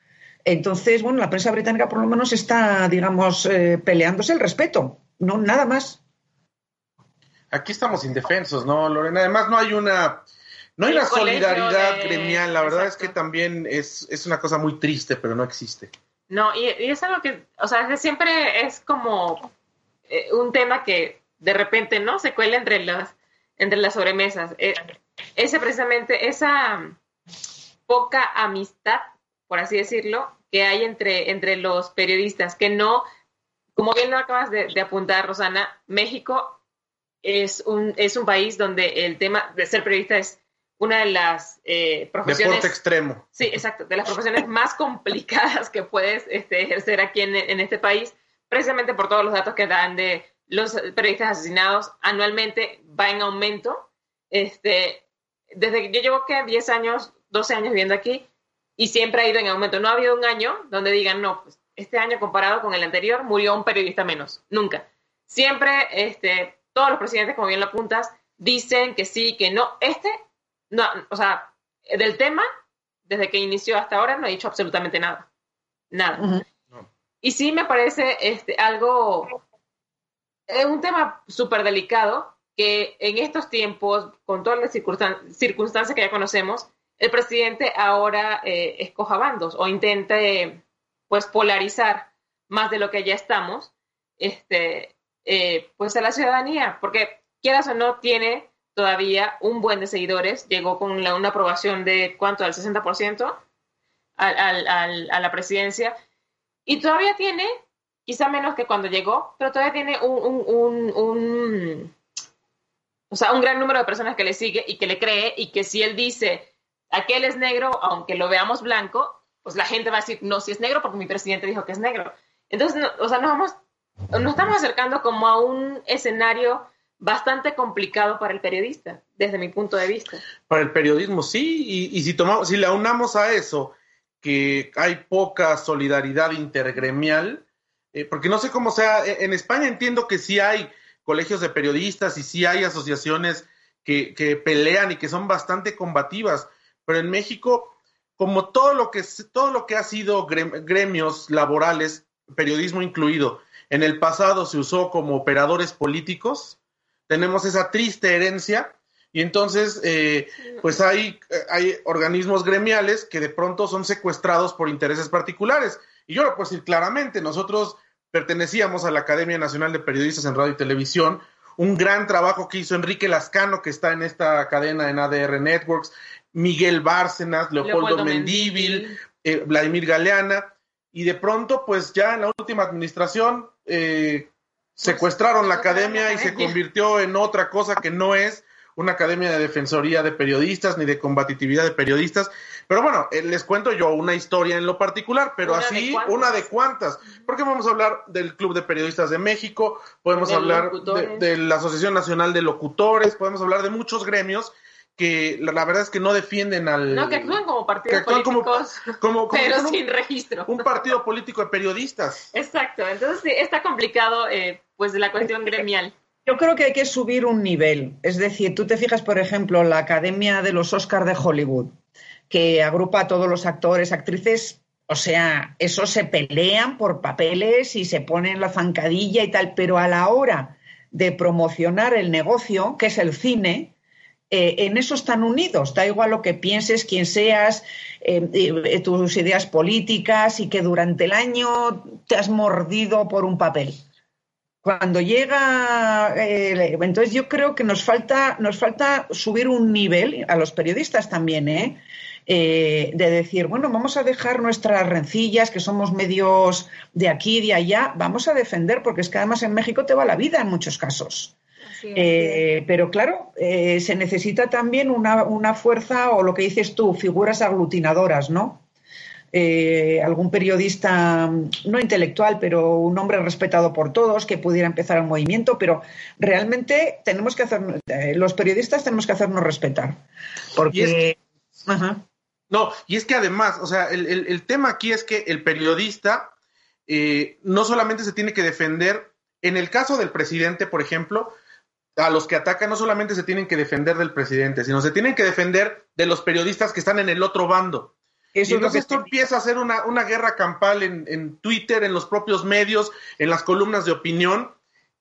Entonces, bueno, la prensa británica por lo menos está, digamos, eh, peleándose el respeto, no nada más. Aquí estamos indefensos, ¿no, Lorena? Además, no hay una, no hay una solidaridad de... gremial. La verdad Exacto. es que también es, es, una cosa muy triste, pero no existe. No, y, y es algo que, o sea, siempre es como eh, un tema que de repente, ¿no? Se cuela entre las, entre las sobremesas. Eh, ese precisamente, esa poca amistad, por así decirlo, que hay entre, entre los periodistas, que no, como bien lo acabas de, de apuntar, Rosana, México es un, es un país donde el tema de ser periodista es una de las eh, profesiones... Deporte extremo. Sí, exacto, de las profesiones más complicadas que puedes este, ejercer aquí en, en este país, precisamente por todos los datos que dan de los periodistas asesinados anualmente va en aumento. Este, desde que yo llevo que 10 años, 12 años viviendo aquí y siempre ha ido en aumento. No ha habido un año donde digan, no, pues este año comparado con el anterior murió un periodista menos. Nunca. Siempre, este, todos los presidentes, como bien lo apuntas, dicen que sí, que no. Este, no, o sea, del tema, desde que inició hasta ahora, no ha dicho absolutamente nada. Nada. Uh -huh. no. Y sí me parece este, algo, es un tema súper delicado, que en estos tiempos, con todas las circunstan circunstancias que ya conocemos, el presidente ahora eh, escoja bandos o intente pues polarizar más de lo que ya estamos. este, eh, pues a la ciudadanía, porque quieras o no, tiene todavía un buen de seguidores, llegó con una aprobación de cuánto, al 60% al, al, a la presidencia, y todavía tiene, quizá menos que cuando llegó, pero todavía tiene un, un, un, o sea, un gran número de personas que le sigue y que le cree, y que si él dice, aquel es negro, aunque lo veamos blanco, pues la gente va a decir, no, si es negro porque mi presidente dijo que es negro. Entonces, o sea, nos vamos, nos estamos acercando como a un escenario bastante complicado para el periodista, desde mi punto de vista. Para el periodismo, sí, y, y si tomamos, si le aunamos a eso que hay poca solidaridad intergremial, eh, porque no sé cómo sea, e, en España entiendo que sí hay colegios de periodistas y sí hay asociaciones que, pelean y que son bastante combativas, pero en México, como todo lo que, todo lo que ha sido gremios laborales, periodismo incluido, en el pasado se usó como operadores políticos, tenemos esa triste herencia y entonces eh, pues hay, hay organismos gremiales que de pronto son secuestrados por intereses particulares. Y yo lo puedo decir claramente, nosotros pertenecíamos a la Academia Nacional de Periodistas en Radio y Televisión, un gran trabajo que hizo Enrique Lascano, que está en esta cadena en ADR Networks, Miguel Bárcenas, Leopoldo, Leopoldo Mendíbil, eh, Vladimir Galeana, y de pronto, pues ya en la última administración, eh, secuestraron la academia y se convirtió en otra cosa que no es una academia de defensoría de periodistas ni de combatividad de periodistas. Pero bueno, eh, les cuento yo una historia en lo particular, pero Una así una de cuantas. Porque vamos a hablar del Club de Periodistas de México, podemos De hablar de, la Asociación Nacional de Locutores, podemos hablar de muchos gremios que la, la verdad es que no defienden al... No, que actúan como partidos actúan políticos, como- como pero un- sin registro. un partido político de periodistas. Exacto, entonces sí, está complicado eh, pues la cuestión gremial. Yo creo que hay que subir un nivel. Es decir, tú te fijas, por ejemplo, la Academia de los Oscars de Hollywood, que agrupa a todos los actores, actrices. O sea, esos se pelean por papeles y se ponen la zancadilla y tal, pero a la hora de promocionar el negocio, que es el cine, eh, en eso están unidos. Da igual lo que pienses, quién seas, eh, eh, tus ideas políticas y que durante el año te has mordido por un papel cuando llega eh, entonces yo creo que nos falta nos falta subir un nivel a los periodistas también ¿eh? Eh, de decir bueno vamos a dejar nuestras rencillas que somos medios de aquí de allá vamos a defender porque es que además en México te va la vida en muchos casos Eh, pero claro, se necesita también una, una fuerza o lo que dices tú, figuras aglutinadoras, ¿no? Eh, algún periodista, no intelectual, pero un hombre respetado por todos, que pudiera empezar un movimiento, pero realmente tenemos que hacer, eh, los periodistas tenemos que hacernos respetar. Porque. Ajá. No, y es que además, o sea, el, el- el tema aquí es que el periodista eh, no solamente se tiene que defender, en el caso del presidente, por ejemplo, a los que atacan no solamente se tienen que defender del presidente, sino se tienen que defender de los periodistas que están en el otro bando. Eso y entonces esto empieza a ser una, una guerra campal en, en Twitter, en los propios medios, en las columnas de opinión.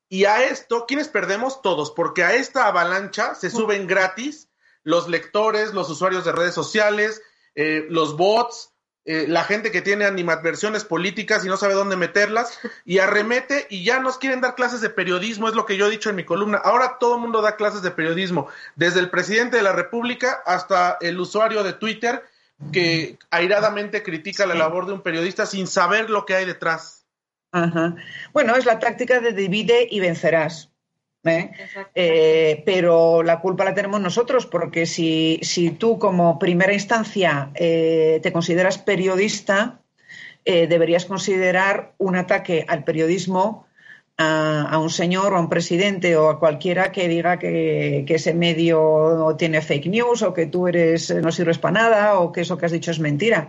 Y a esto, ¿quiénes perdemos? Todos, porque a esta avalancha se suben gratis los lectores, los usuarios de redes sociales, eh, los bots, eh, la gente que tiene animadversiones políticas y no sabe dónde meterlas, y arremete y ya nos quieren dar clases de periodismo, es lo que yo he dicho en mi columna. Ahora todo el mundo da clases de periodismo, desde el presidente de la República hasta el usuario de Twitter que airadamente critica la labor de un periodista sin saber lo que hay detrás. Ajá. Bueno, es la táctica de divide y vencerás. ¿eh? Eh, pero la culpa la tenemos nosotros, porque si, si tú como primera instancia eh, te consideras periodista, eh, deberías considerar un ataque al periodismo a, a un señor o a un presidente o a cualquiera que diga que, que ese medio tiene fake news o que tú eres no sirves para nada o que eso que has dicho es mentira.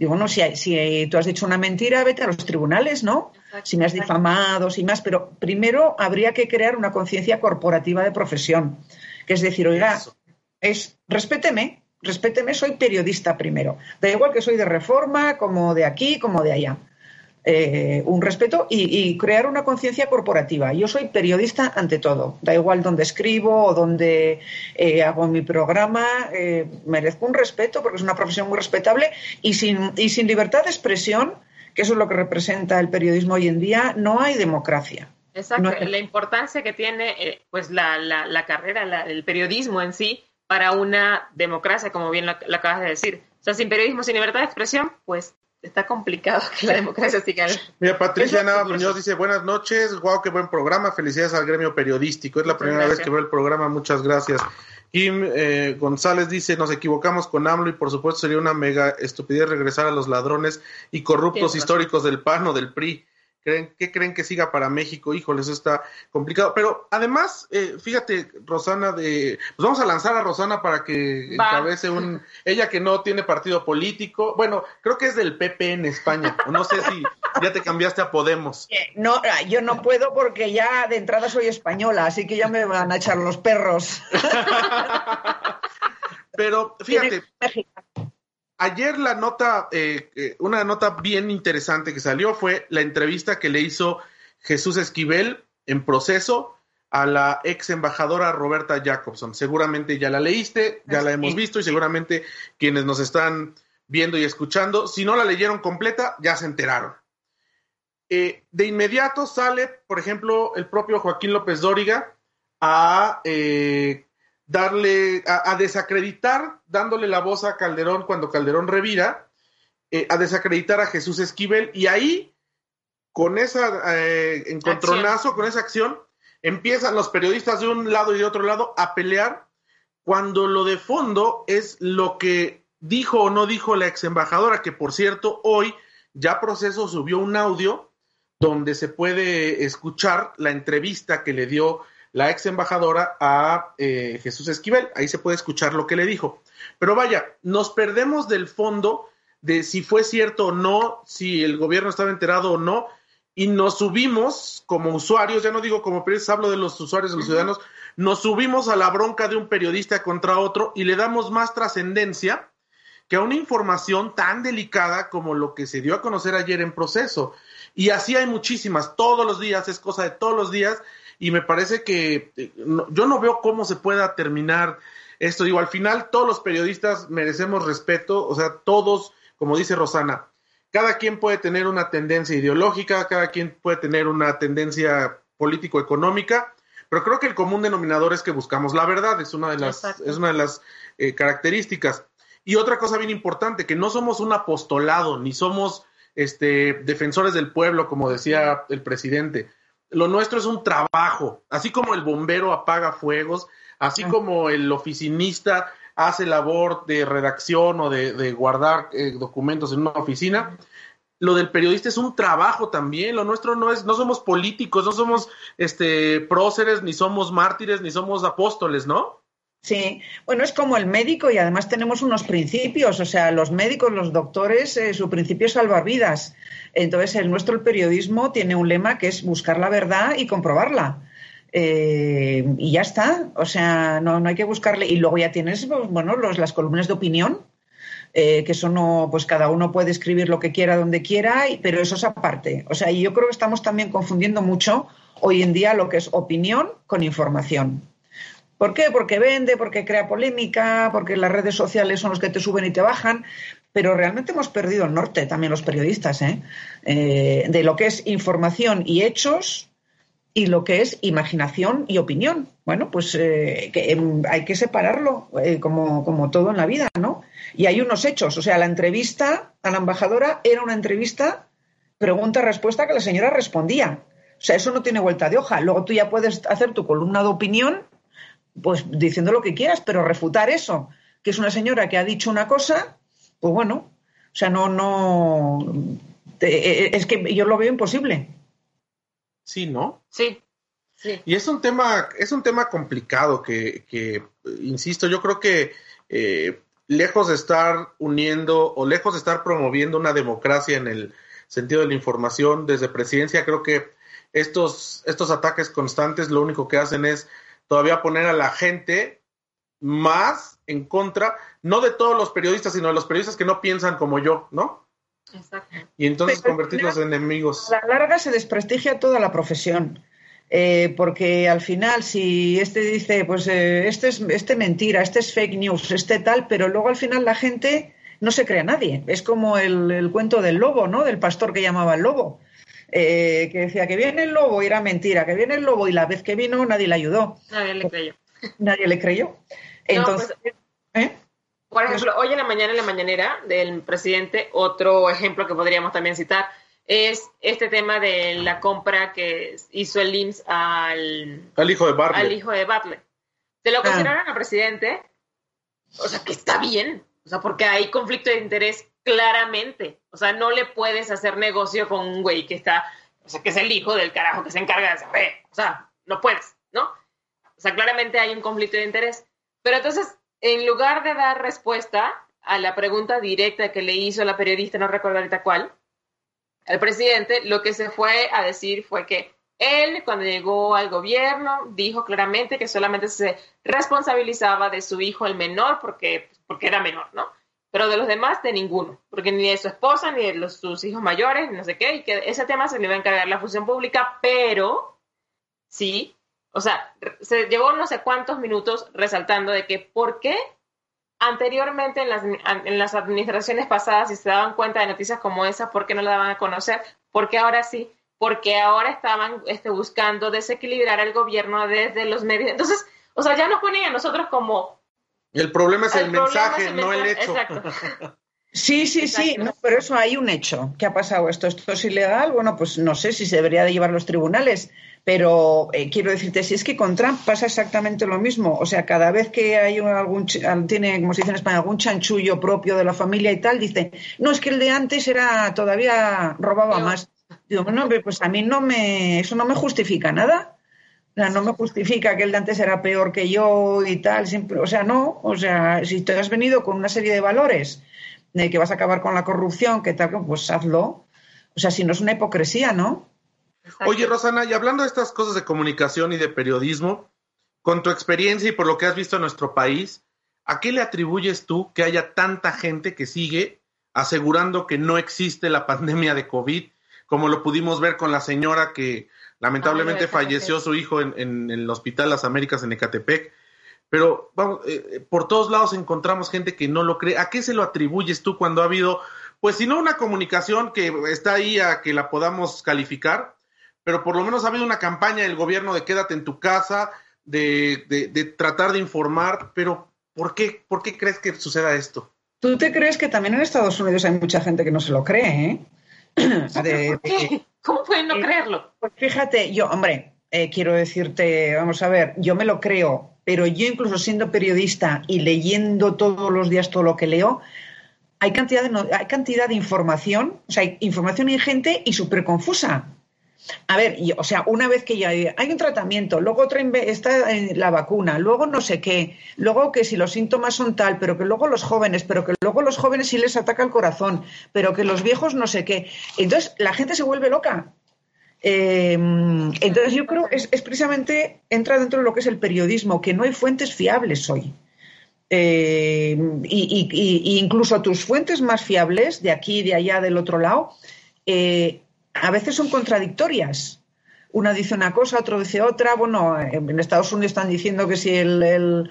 Digo, no, si, hay- si tú has dicho una mentira, vete a los tribunales, ¿no? Si me has difamado, si más, pero primero habría que crear una conciencia corporativa de profesión, que es decir, oiga, es respéteme, respéteme, soy periodista primero. Da igual que soy de reforma, como de aquí, como de allá. Eh, un respeto y, y crear una conciencia corporativa. Yo soy periodista ante todo, da igual donde escribo o donde eh, hago mi programa, eh, merezco un respeto porque es una profesión muy respetable y sin, y sin libertad de expresión, que eso es lo que representa el periodismo hoy en día, no hay democracia. Exacto, la importancia que tiene pues la, la, la carrera, la, el periodismo en sí para una democracia, como bien lo, lo, acabas de decir. O sea, sin periodismo, sin libertad de expresión, pues está complicado que la democracia siga. Mira, Patricia Nava Muñoz dice, buenas noches, guau, qué buen programa, felicidades al gremio periodístico. Es la primera gracias. vez que veo el programa, muchas gracias. Kim eh, González dice, nos equivocamos con AMLO y por supuesto sería una mega estupidez regresar a los ladrones y corruptos históricos del PAN o del PRI. ¿Creen, ¿Qué creen que siga para México? Híjole, eso está complicado. Pero además, eh, fíjate, Rosana, de, pues vamos a lanzar a Rosana para que Va. encabece un... Ella que no tiene partido político, bueno, creo que es del PP en España. No sé si ya te cambiaste a Podemos. No, yo no puedo porque ya de entrada soy española, así que ya me van a echar los perros. Pero fíjate, ayer la nota, eh, una nota bien interesante que salió fue la entrevista que le hizo Jesús Esquivel en proceso a la ex embajadora Roberta Jacobson. Seguramente ya la leíste, ya la hemos visto y seguramente quienes nos están viendo y escuchando, si no la leyeron completa, ya se enteraron. Eh, de inmediato sale, por ejemplo, el propio Joaquín López Dóriga a eh, darle, a, a, desacreditar, dándole la voz a Calderón cuando Calderón revira, eh, a desacreditar a Jesús Esquivel, y ahí, con esa eh, encontronazo, acción. con esa acción, empiezan los periodistas de un lado y de otro lado a pelear, cuando lo de fondo es lo que dijo o no dijo la ex embajadora, que por cierto, hoy ya Proceso subió un audio donde se puede escuchar la entrevista que le dio la ex embajadora a eh, Jesús Esquivel. Ahí se puede escuchar lo que le dijo. Pero vaya, nos perdemos del fondo de si fue cierto o no, si el gobierno estaba enterado o no, y nos subimos como usuarios, ya no digo como periodistas, hablo de los usuarios, de los ciudadanos, nos subimos a la bronca de un periodista contra otro y le damos más trascendencia que a una información tan delicada como lo que se dio a conocer ayer en proceso. Y así hay muchísimas, todos los días, es cosa de todos los días, y me parece que no, yo no veo cómo se pueda terminar esto. Digo, al final todos los periodistas merecemos respeto, o sea, todos, como dice Rosana, cada quien puede tener una tendencia ideológica, cada quien puede tener una tendencia político-económica, pero creo que el común denominador es que buscamos la verdad, es una de las, es una de las eh, características. Y otra cosa bien importante, que no somos un apostolado, ni somos este, defensores del pueblo, como decía el presidente. Lo nuestro es un trabajo, así como el bombero apaga fuegos, así como el oficinista hace labor de redacción o de, de guardar eh, documentos en una oficina. Lo del periodista es un trabajo también. Lo nuestro no es, no somos políticos, no somos este próceres, ni somos mártires, ni somos apóstoles, ¿no? Sí, bueno, es como el médico y además tenemos unos principios, o sea, los médicos, los doctores, eh, su principio es salvar vidas. Entonces, el nuestro, periodismo, tiene un lema que es buscar la verdad y comprobarla. Eh, y ya está, o sea, no, no, hay que buscarle. Y luego ya tienes, pues, bueno, los, las columnas de opinión, eh, que eso no, pues cada uno puede escribir lo que quiera, donde quiera, y, pero eso es aparte. O sea, y yo creo que estamos también confundiendo mucho hoy en día lo que es opinión con información. ¿Por qué? Porque vende, porque crea polémica, porque las redes sociales son los que te suben y te bajan, pero realmente hemos perdido el norte también los periodistas, ¿eh? Eh, de lo que es información y hechos y lo que es imaginación y opinión. Bueno, pues eh, que, eh, hay que separarlo, eh, como, como todo en la vida, ¿no? Y hay unos hechos, o sea, la entrevista a la embajadora era una entrevista pregunta-respuesta que la señora respondía. O sea, eso no tiene vuelta de hoja. Luego tú ya puedes hacer tu columna de opinión pues diciendo lo que quieras, pero refutar eso, que es una señora que ha dicho una cosa, pues bueno, o sea, no, no, es que yo lo veo imposible. Sí, ¿no? Sí. Sí. Y es un tema, es un tema complicado que, que insisto, yo creo que eh, lejos de estar uniendo o lejos de estar promoviendo una democracia en el sentido de la información desde presidencia, creo que estos, estos ataques constantes lo único que hacen es todavía poner a la gente más en contra, no de todos los periodistas, sino de los periodistas que no piensan como yo, ¿no? Exacto. Y entonces Pero, convertirlos en enemigos. A la larga se desprestigia toda la profesión. Eh, porque al final, si este dice, pues eh, este es este mentira, este es fake news, este tal, pero luego al final la gente no se cree a nadie. Es como el, el cuento del lobo, ¿no? Del pastor que llamaba el lobo. Eh, que decía que viene el lobo y era mentira, que viene el lobo y la vez que vino nadie le ayudó. Nadie le creyó. Nadie le creyó. Entonces, pues, ¿eh? Por ejemplo, hoy en la mañana en la mañanera del presidente, otro ejemplo que podríamos también citar es este tema de la compra que hizo el IMSS al, al hijo de Bartlett. Al hijo de Bartlett. Se lo consideraron al presidente, o sea, que está bien, o sea, porque hay conflicto de interés claramente. O sea, no le puedes hacer negocio con un güey que está, o sea, que es el hijo del carajo que se encarga de saber. O sea, no puedes, ¿no? O sea, claramente hay un conflicto de interés. Pero entonces, en lugar de dar respuesta a la pregunta directa que le hizo la periodista, no recuerdo ahorita cuál, el presidente lo que se fue a decir fue que él, cuando llegó al gobierno, dijo claramente que solamente se responsabilizaba de su hijo el menor porque, porque era menor, ¿no? Pero de los demás, de ninguno, porque ni de su esposa, ni de los, sus hijos mayores, no sé qué, y que ese tema se le iba a encargar la función pública, pero sí, o sea, se llevó no sé cuántos minutos resaltando de que por qué anteriormente en las, en las administraciones pasadas, si se daban cuenta de noticias como esa, ¿por qué no la daban a conocer? Porque ahora sí, porque ahora estaban este, buscando desequilibrar el gobierno desde los medios. Entonces, o sea, ya nos ponen a nosotros como... El problema es el, mensaje, no el hecho. Sí, sí, sí, no, pero eso hay un hecho. ¿Qué ha pasado? ¿Esto, ¿Esto es ilegal? Bueno, pues no sé si se debería de llevar a los tribunales, pero eh, quiero decirte, si es que con Trump pasa exactamente lo mismo. O sea, cada vez que hay algún, tiene, como se dice en España, algún chanchullo propio de la familia y tal, dice, no, es que el de antes era, todavía robaba más. Digo, no, pues a mí no me, eso no me justifica nada. O sea, no me justifica que el de antes era peor que yo y tal. Siempre, o sea, no. O sea, si te has venido con una serie de valores de que vas a acabar con la corrupción, que tal, pues hazlo. O sea, si no es una hipocresía, ¿no? Oye, Rosana, y hablando de estas cosas de comunicación y de periodismo, con tu experiencia y por lo que has visto en nuestro país, ¿a qué le atribuyes tú que haya tanta gente que sigue asegurando que no existe la pandemia de COVID, como lo pudimos ver con la señora que lamentablemente falleció su hijo en, el Hospital Las Américas en Ecatepec? Pero vamos, eh, eh, por todos lados encontramos gente que no lo cree. ¿A qué se lo atribuyes tú cuando ha habido, pues si no una comunicación que está ahí a que la podamos calificar, pero por lo menos ha habido una campaña del gobierno de quédate en tu casa, de, de, tratar de informar, pero ¿por qué, ¿por qué crees que suceda esto? ¿Tú te crees que también en Estados Unidos hay mucha gente que no se lo cree? ¿eh? ¿Cómo pueden no creerlo? Pues fíjate, yo, hombre, eh, quiero decirte, vamos a ver, yo me lo creo, pero yo incluso siendo periodista y leyendo todos los días todo lo que leo, hay cantidad de, hay cantidad de información, o sea, hay información ingente y súper confusa. A ver, o sea, una vez que ya hay, un tratamiento, luego otra está la vacuna, luego no sé qué, luego que si los síntomas son tal, pero que luego los jóvenes, pero que luego los jóvenes sí les ataca el corazón, pero que los viejos no sé qué. Entonces la gente se vuelve loca. Eh, entonces yo creo que es, precisamente entra dentro de lo que es el periodismo, que no hay fuentes fiables hoy. Eh, y, incluso tus fuentes más fiables, de aquí, de allá, del otro lado, eh, a veces son contradictorias. Una dice una cosa, otro dice otra. Bueno, en Estados Unidos están diciendo que si el,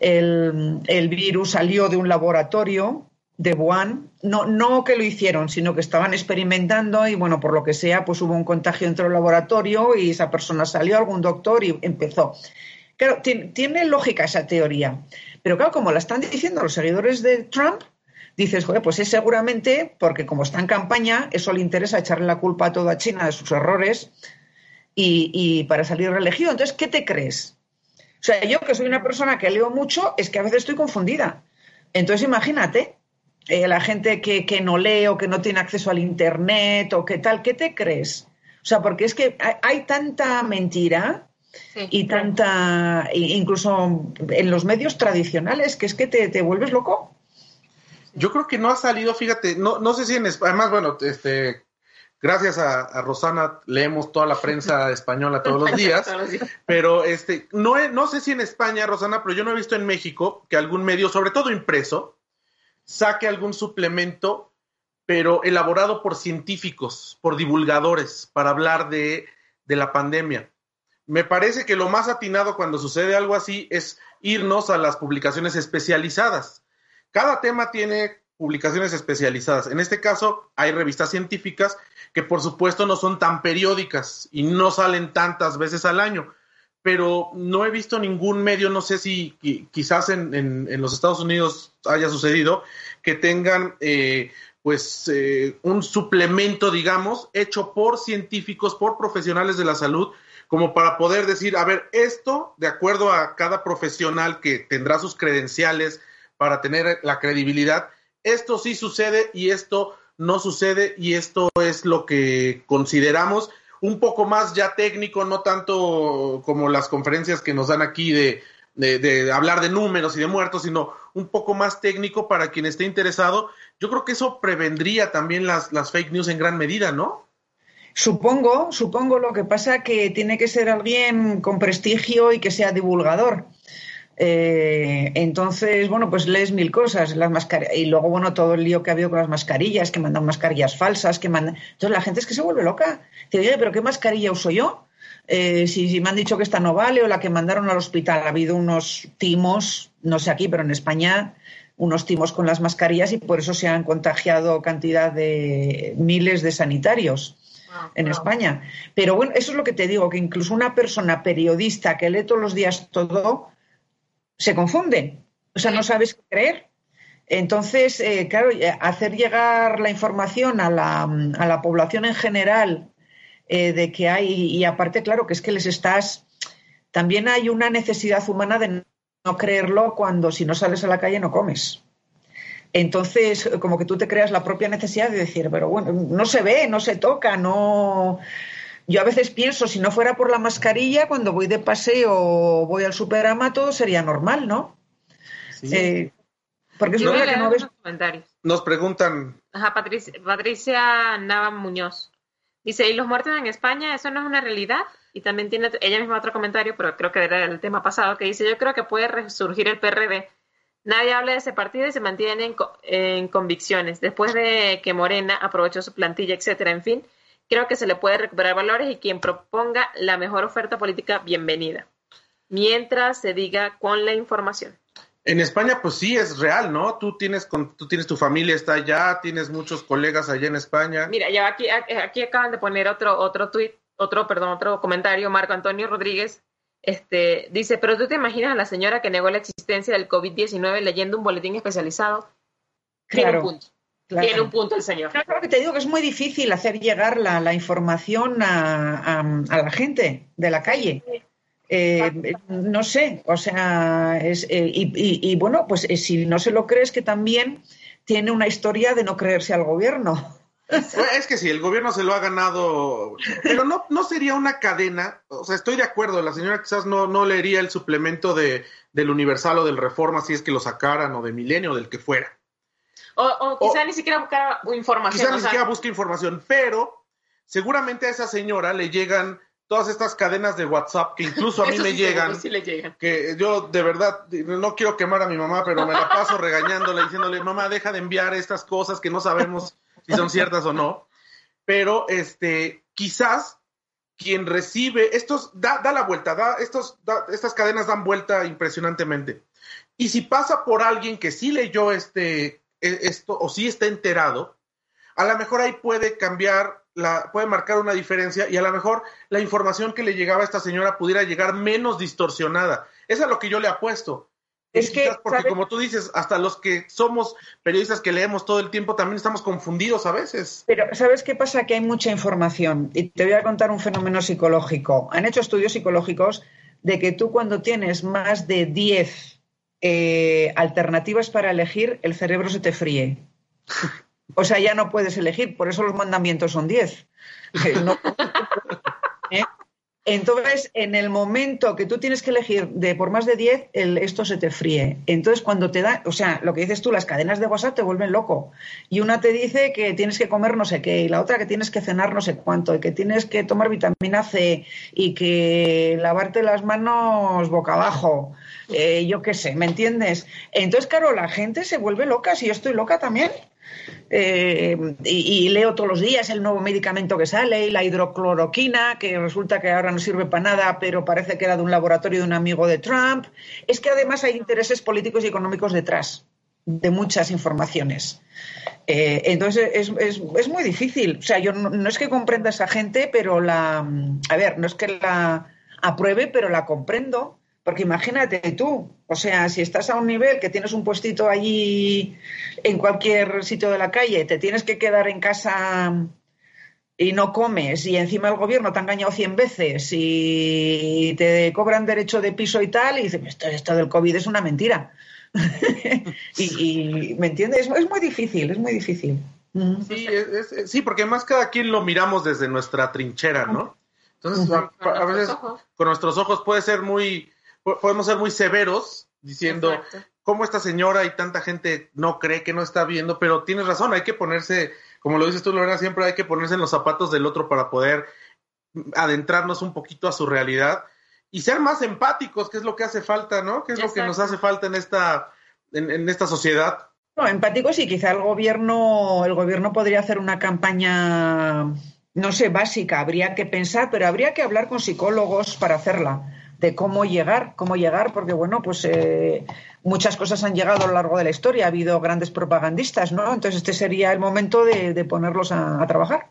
el, virus salió de un laboratorio de Wuhan, no, no que lo hicieron, sino que estaban experimentando y bueno, por lo que sea, pues hubo un contagio entre el laboratorio y esa persona salió, algún doctor y empezó. Claro, tiene lógica esa teoría, pero claro, como la están diciendo los seguidores de Trump, dices, joder, pues es seguramente porque como está en campaña, eso le interesa echarle la culpa a toda China de sus errores y, para salir reelegido. Entonces, ¿qué te crees? O sea, yo que soy una persona que leo mucho, es que a veces estoy confundida. Entonces, imagínate, eh, la gente que, no lee o que no tiene acceso al Internet o qué tal, ¿qué te crees? O sea, porque es que hay, tanta mentira y tanta, incluso en los medios tradicionales, que es que te, te vuelves loco. Yo creo que no ha salido, fíjate, no, no sé si en además, bueno, este, gracias a, Rosana leemos toda la prensa española todos los días, pero este, no, no sé si en España, Rosana, pero yo no he visto en México que algún medio, sobre todo impreso, saque algún suplemento, pero elaborado por científicos, por divulgadores, para hablar de, de la pandemia. Me parece que lo más atinado cuando sucede algo así es irnos a las publicaciones especializadas cada tema tiene publicaciones especializadas. En este caso, hay revistas científicas que por supuesto no son tan periódicas y no salen tantas veces al año, pero no he visto ningún medio, no sé si quizás en, en, los Estados Unidos haya sucedido, que tengan eh, pues eh, un suplemento, digamos, hecho por científicos, por profesionales de la salud, como para poder decir, a ver, esto, de acuerdo a cada profesional que tendrá sus credenciales para tener la credibilidad, esto sí sucede y esto no sucede y esto es lo que consideramos un poco más ya técnico, no tanto como las conferencias que nos dan aquí de, de, hablar de números y de muertos, sino un poco más técnico para quien esté interesado. Yo creo que eso prevendría también las, las fake news en gran medida, ¿no? Supongo, supongo. Lo que pasa que tiene que ser alguien con prestigio y que sea divulgador. Eh, entonces, bueno, pues lees mil cosas, las mascarillas, y luego, bueno, todo el lío que ha habido con las mascarillas, que mandan mascarillas falsas, que mandan. Entonces la gente es que se vuelve loca. Te digo, pero ¿qué mascarilla uso yo? Eh, si, si, me han dicho que esta no vale o la que mandaron al hospital, ha habido unos timos, no sé aquí, pero en España, unos timos con las mascarillas y por eso se han contagiado cantidad de miles de sanitarios en España. Pero bueno, eso es lo que te digo, que incluso una persona periodista que lee todos los días todo, se confunde. O sea, no sabes qué creer. Entonces, eh, claro, eh, hacer llegar la información a la, a la población en general eh, de que hay, y aparte, claro, que es que les estás, también hay una necesidad humana de no creerlo cuando si no sales a la calle no comes. Entonces, como que tú te creas la propia necesidad de decir, pero bueno, no se ve, no se toca, no. Yo a veces pienso, si no fuera por la mascarilla, cuando voy de paseo o voy al superama, todo sería normal, ¿no? Sí. Eh, porque es verdad que no ves. Comentarios. Nos preguntan. Ajá, Patricia, Patricia Nava Muñoz. Dice, ¿y los muertos en España? ¿Eso no es una realidad? Y también tiene ella misma otro comentario, pero creo que era el tema pasado, que dice, yo creo que puede resurgir el PRD Nadie habla de ese partido y se mantiene en, convicciones. Después de que Morena aprovechó su plantilla, etcétera, en fin, creo que se le puede recuperar valores y quien proponga la mejor oferta política, bienvenida. Mientras se diga con la información. En España, pues sí, es real, ¿no? Tú tienes, tú tienes tu familia está allá, tienes muchos colegas allá en España. Mira, ya aquí, aquí acaban de poner otro, otro tweet, otro, perdón, otro comentario, Marco Antonio Rodríguez este, dice, pero tú te imaginas a la señora que negó la existencia del COVID-19 leyendo un boletín especializado. Tiene un punto. Tiene un punto el señor. Claro que te digo que es muy difícil hacer llegar la, información a, la gente de la calle. Eh, no sé, o sea, es, eh, y, bueno, pues eh, si no se lo crees que también tiene una historia de no creerse al gobierno. Es que sí, el gobierno se lo ha ganado, pero no, no sería una cadena, o sea, estoy de acuerdo, la señora quizás no, no leería el suplemento de, del Universal o del Reforma si es que lo sacaran, o de Milenio, o del que fuera. O, o quizá ni siquiera busca información. Quizá ni siquiera busque información, pero seguramente a esa señora le llegan todas estas cadenas de WhatsApp que incluso a mí me llegan, que yo de verdad no quiero quemar a mi mamá, pero me la paso regañándola, diciéndole, mamá, deja de enviar estas cosas que no sabemos si son ciertas o no, pero este, quizás quien recibe, estos, da, da la vuelta, da, estos, estas cadenas dan vuelta impresionantemente. Y si pasa por alguien que sí leyó este, esto o sí está enterado, a lo mejor ahí puede cambiar, la, puede marcar una diferencia y a lo mejor la información que le llegaba a esta señora pudiera llegar menos distorsionada. Eso es lo que yo le apuesto. Es que, porque como tú dices, hasta los que somos periodistas que leemos todo el tiempo también estamos confundidos a veces. Pero ¿sabes qué pasa? Que hay mucha información y te voy a contar un fenómeno psicológico. Han hecho estudios psicológicos de que tú cuando tienes más de 10 eh, alternativas para elegir, el cerebro se te fríe. O sea, ya no puedes elegir, por eso los mandamientos son 10. Entonces, en el momento que tú tienes que elegir de por más de 10, esto se te fríe. Entonces, cuando te da, o sea, lo que dices tú, las cadenas de WhatsApp te vuelven loco. Y una te dice que tienes que comer no sé qué, y la otra que tienes que cenar no sé cuánto, y que tienes que tomar vitamina C, y que lavarte las manos boca abajo. Eh, yo qué sé, ¿me entiendes? Entonces, claro, la gente se vuelve loca, si yo estoy loca también. Eh, y, leo todos los días el nuevo medicamento que sale y la hidrocloroquina, que resulta que ahora no sirve para nada, pero parece que era de un laboratorio de un amigo de Trump. Es que además hay intereses políticos y económicos detrás de muchas informaciones. Eh, entonces es, es, es, muy difícil. O sea, yo no, no, es que comprenda a esa gente, pero la. A ver, no es que la apruebe, pero la comprendo. Porque imagínate tú, o sea, si estás a un nivel que tienes un puestito allí en cualquier sitio de la calle, te tienes que quedar en casa y no comes y encima el gobierno te ha engañado 100 veces y te cobran derecho de piso y tal y dices, esto, esto del COVID es una mentira. y, y, ¿me entiendes? Es, es, muy difícil, es muy difícil. Sí, es, es, sí, porque más cada quien lo miramos desde nuestra trinchera, ¿no? Entonces, a, veces con nuestros ojos puede ser muy, podemos ser muy severos diciendo Exacto. cómo esta señora y tanta gente no cree que no está viendo, pero tienes razón, hay que ponerse, como lo dices tú, Lorena, siempre hay que ponerse en los zapatos del otro para poder adentrarnos un poquito a su realidad y ser más empáticos, que es lo que hace falta, ¿no? Que es Exacto. lo que nos hace falta en esta, en, en esta sociedad. No, empáticos y quizá el gobierno, el gobierno podría hacer una campaña, no sé, básica, habría que pensar, pero habría que hablar con psicólogos para hacerla de cómo llegar, cómo llegar, porque bueno, pues eh, muchas cosas han llegado a lo largo de la historia, ha habido grandes propagandistas, ¿no? Entonces este sería el momento de, de ponerlos a, a, trabajar.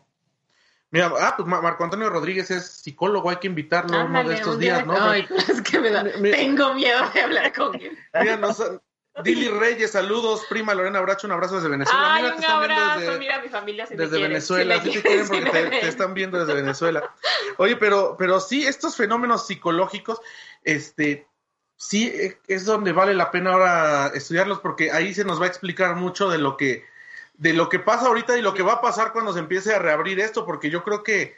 Mira, ah, pues Marco Antonio Rodríguez es psicólogo, hay que invitarlo uno de estos días, ¿no? Ay, es que me da, mira, tengo miedo de hablar con él. Mira, nos, Dili Reyes, saludos, prima Lorena Bracho, un abrazo desde Venezuela. Ay, mira, un abrazo, desde, mira mi familia si Desde me Venezuela, si sí te quieren porque te, te, están viendo desde Venezuela. Oye, pero, pero sí, estos fenómenos psicológicos, este, sí es donde vale la pena ahora estudiarlos porque ahí se nos va a explicar mucho de lo que, de lo que pasa ahorita y lo que va a pasar cuando se empiece a reabrir esto, porque yo creo que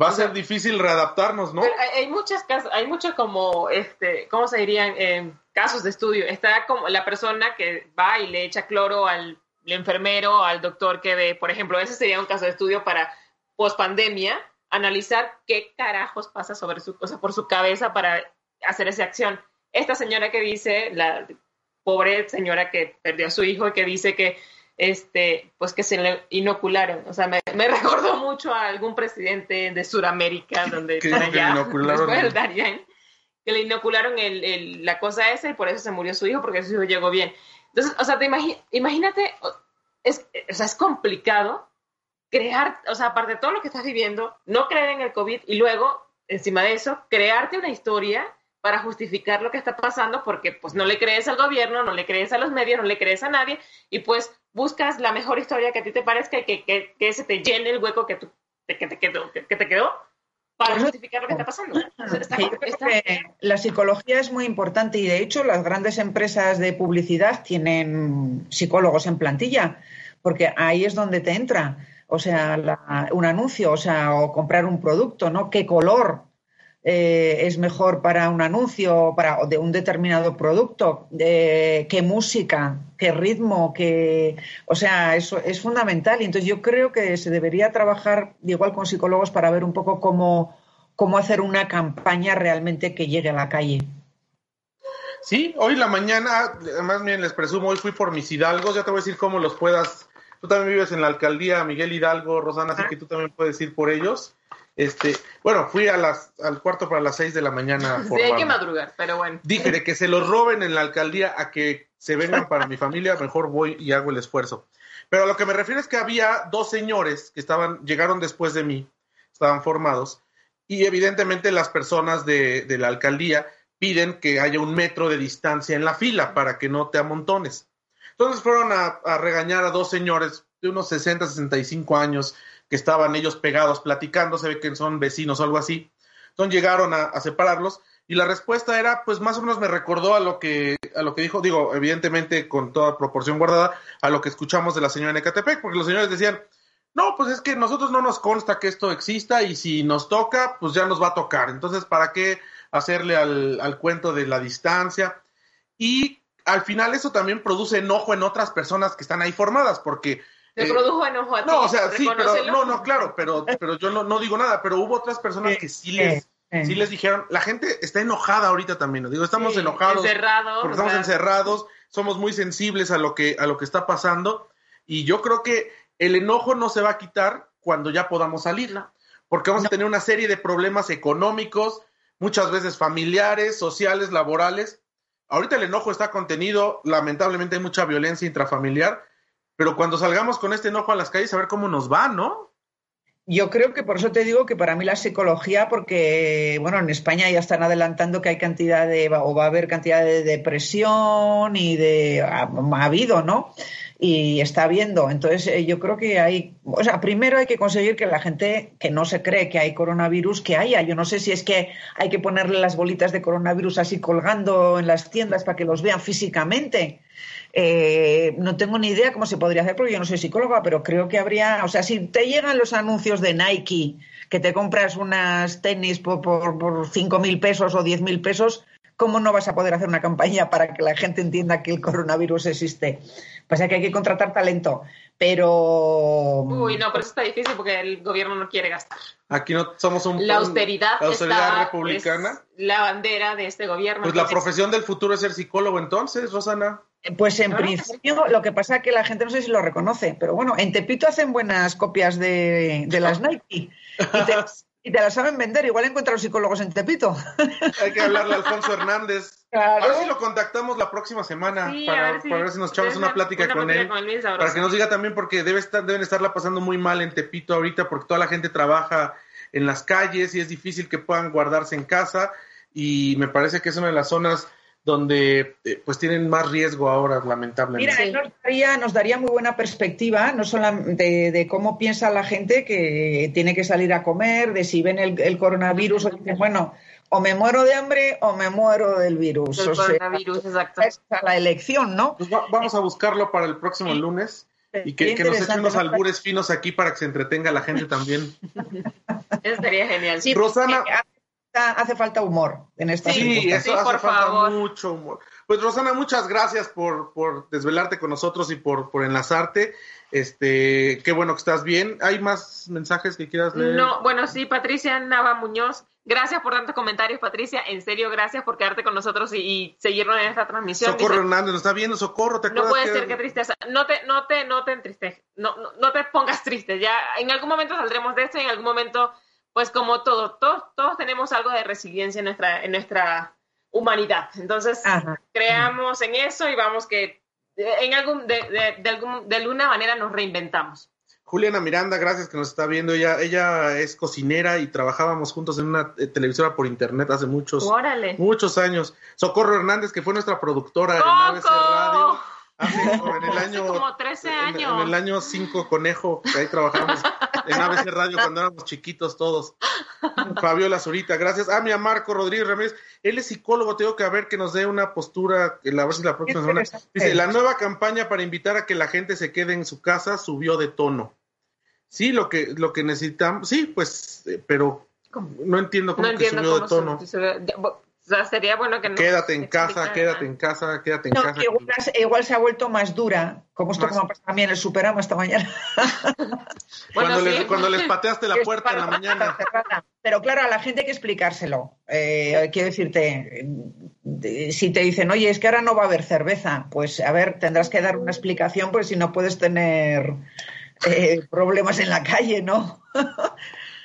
va a ser difícil readaptarnos, ¿no? Pero hay muchas casas, hay muchos como, este, ¿cómo se dirían? Eh, casos de estudio. Está como la persona que va y le echa cloro al enfermero, al doctor que ve, por ejemplo, ese sería un caso de estudio para pospandemia, analizar qué carajos pasa sobre su, o sea, por su cabeza para hacer esa acción. Esta señora que dice, la pobre señora que perdió a su hijo y que dice que este, pues que se le inocularon. O sea, me, me recordó mucho a algún presidente de Sudamérica, donde que, allá, inocularon después del Darien, que le inocularon el, la cosa esa y por eso se murió su hijo, porque su hijo llegó bien. Entonces, o sea, te imagi imagínate, es, o sea, es complicado crear, o sea, aparte de todo lo que estás viviendo, no creer en el COVID y luego, encima de eso, crearte una historia para justificar lo que está pasando porque pues no le crees al gobierno, no le crees a los medios, no le crees a nadie y pues buscas la mejor historia que a ti te parezca y que, que, se te llene el hueco que, tú, que, te, que, que te quedó para justificar lo que está pasando. Está. La psicología es muy importante y de hecho las grandes empresas de publicidad tienen psicólogos en plantilla porque ahí es donde te entra. O sea, la, un anuncio, o sea, o comprar un producto, ¿no? ¿Qué color? Eh, es mejor para un anuncio para de un determinado producto, eh, qué música, qué ritmo, qué, o sea, eso es fundamental. Y entonces yo creo que se debería trabajar igual con psicólogos para ver un poco cómo, cómo hacer una campaña realmente que llegue a la calle. Sí, hoy la mañana, más bien les presumo, hoy fui por mis hidalgos, ya te voy a decir cómo los puedas. Tú también vives en la alcaldía Miguel Hidalgo, Rosana, así que tú también puedes ir por ellos. Este, bueno, fui a las, al cuarto para las seis de la mañana. Sí, hay que madrugar, pero bueno. Dije de que se los roben en la alcaldía a que se vengan para mi familia, mejor voy y hago el esfuerzo. Pero a lo que me refiero es que había dos señores que estaban, llegaron después de mí, estaban formados, y evidentemente las personas de, de la alcaldía piden que haya un metro de distancia en la fila para que no te amontones. Entonces fueron a, a regañar a dos señores de unos 60, 65 años, que estaban ellos pegados platicando, se ve que son vecinos o algo así. Entonces llegaron a, separarlos y la respuesta era, pues más o menos me recordó a lo que a lo que dijo, digo, evidentemente con toda proporción guardada, a lo que escuchamos de la señora Ecatepec, porque los señores decían, no, pues es que nosotros no nos consta que esto exista y si nos toca, pues ya nos va a tocar. Entonces, ¿para qué hacerle al, al cuento de la distancia? Y al final eso también produce enojo en otras personas que están ahí formadas, porque te eh, produjo enojo a ti. No, o sea, sí, pero no, no, claro, pero, pero yo no, no digo nada, pero hubo otras personas que sí les, sí les dijeron, la gente está enojada ahorita también, digo, estamos sí, enojados, encerrados, porque estamos encerrados, somos muy sensibles a lo que a lo que está pasando y yo creo que el enojo no se va a quitar cuando ya podamos salir, no. porque vamos no. a tener una serie de problemas económicos, muchas veces familiares, sociales, laborales. ahorita el enojo está contenido, lamentablemente hay mucha violencia intrafamiliar, pero cuando salgamos con este enojo a las calles, a ver cómo nos va, ¿no? Yo creo que por eso te digo que para mí la psicología, porque, bueno, en España ya están adelantando que hay cantidad de, o va a haber cantidad de depresión y de, ha, ha habido, ¿no? Y está habiendo. Entonces, eh, yo creo que hay, o sea, primero hay que conseguir que la gente que no se cree que hay coronavirus, que haya. Yo no sé si es que hay que ponerle las bolitas de coronavirus así colgando en las tiendas para que los vean físicamente. Eh, no tengo ni idea cómo se podría hacer porque yo no soy psicóloga, pero creo que habría, o sea, si te llegan los anuncios de Nike, que te compras unas tenis por, por, por 5 mil pesos o 10 mil pesos, ¿cómo no vas a poder hacer una campaña para que la gente entienda que el coronavirus existe? Pasa que hay que contratar talento, pero... Uy, no, pero eso está difícil porque el gobierno no quiere gastar. Aquí no somos un... La austeridad, la austeridad está- republicana. es la bandera de este gobierno. Pues la profesión del futuro es ser psicólogo entonces, Rosana. Pues en principio lo que pasa es que la gente no sé si lo reconoce, pero bueno, en Tepito hacen buenas copias de, de las Nike y te, y te las saben vender. Igual encuentran los psicólogos en Tepito. Hay que hablarle a Alfonso Hernández. Claro. A ver si lo contactamos la próxima semana Sí, para, ver si- para ver si nos echamos una plática una con plática él. con. Para que nos diga también, porque debe estar, deben estarla pasando muy mal en Tepito ahorita, porque toda la gente trabaja en las calles y es difícil que puedan guardarse en casa. Y me parece que es una de las zonas donde eh, pues tienen más riesgo ahora, lamentablemente. Mira, nos daría, nos daría muy buena perspectiva, no solamente de, de cómo piensa la gente que tiene que salir a comer, de si ven el, el coronavirus o dicen, bueno, o me muero de hambre o me muero del virus. Del o sea, coronavirus, exacto. esa es la elección, ¿no? Pues va- vamos a buscarlo para el próximo lunes y que, que nos echen unos ¿no? albures finos aquí para que se entretenga la gente también. Eso estaría genial. Sí, Rosana- porque hace falta- hace falta humor en esta Sí, eso sí, hace por falta favor. mucho humor. Pues Rosana, muchas gracias por, por desvelarte con nosotros y por, por enlazarte. Este, qué bueno que estás bien. ¿Hay más mensajes que quieras leer? No, bueno, sí, Patricia Nava Muñoz. Gracias por tantos comentarios, Patricia. En serio, gracias por quedarte con nosotros y, y seguirnos en esta transmisión. Socorro Dice, Hernández nos está viendo, Socorro, ¿te no puede que- ser, qué tristeza. No te, no te, no te entristeces. No, no, no te pongas triste. Ya en algún momento saldremos de esto y en algún momento, pues como todo, todos, todos tenemos algo de resiliencia en nuestra, en nuestra humanidad. Entonces, Ajá. creamos en eso y vamos que eh, en algún, de, de, de algún, de alguna manera nos reinventamos. Juliana Miranda, gracias que nos está viendo. Ella, ella es cocinera y trabajábamos juntos en una eh, televisora por internet hace muchos, Órale. muchos años. Socorro Hernández, que fue nuestra productora en ABC Radio. Hace, en el año, como 13 en- años. En, el año 5 Conejo, que ahí trabajamos en ABC Radio cuando éramos chiquitos todos. Fabiola Zurita, gracias. Ah, mira, Marco Rodríguez Ramírez, él es psicólogo, tengo que ver que nos dé una postura, a ver si la próxima semana. Dice, la nueva campaña para invitar a que la gente se quede en su casa subió de tono. Sí, lo que, lo que necesitamos, sí, pues, eh, pero no entiendo cómo No que entiendo subió cómo de tono. O sea, sería bueno que no. Quédate en casa, quédate en casa, quédate en No, casa. que igual, igual se ha vuelto más dura, como esto Más- como pasa también en el Superama esta mañana. Cuando, les, sí. cuando les pateaste la puerta en la mañana. Pero claro, a la gente hay que explicárselo. Eh, quiero decirte, eh, de- si te dicen, oye, es que ahora no va a haber cerveza, pues a ver, tendrás que dar una explicación, porque si no puedes tener eh, problemas en la calle, ¿no?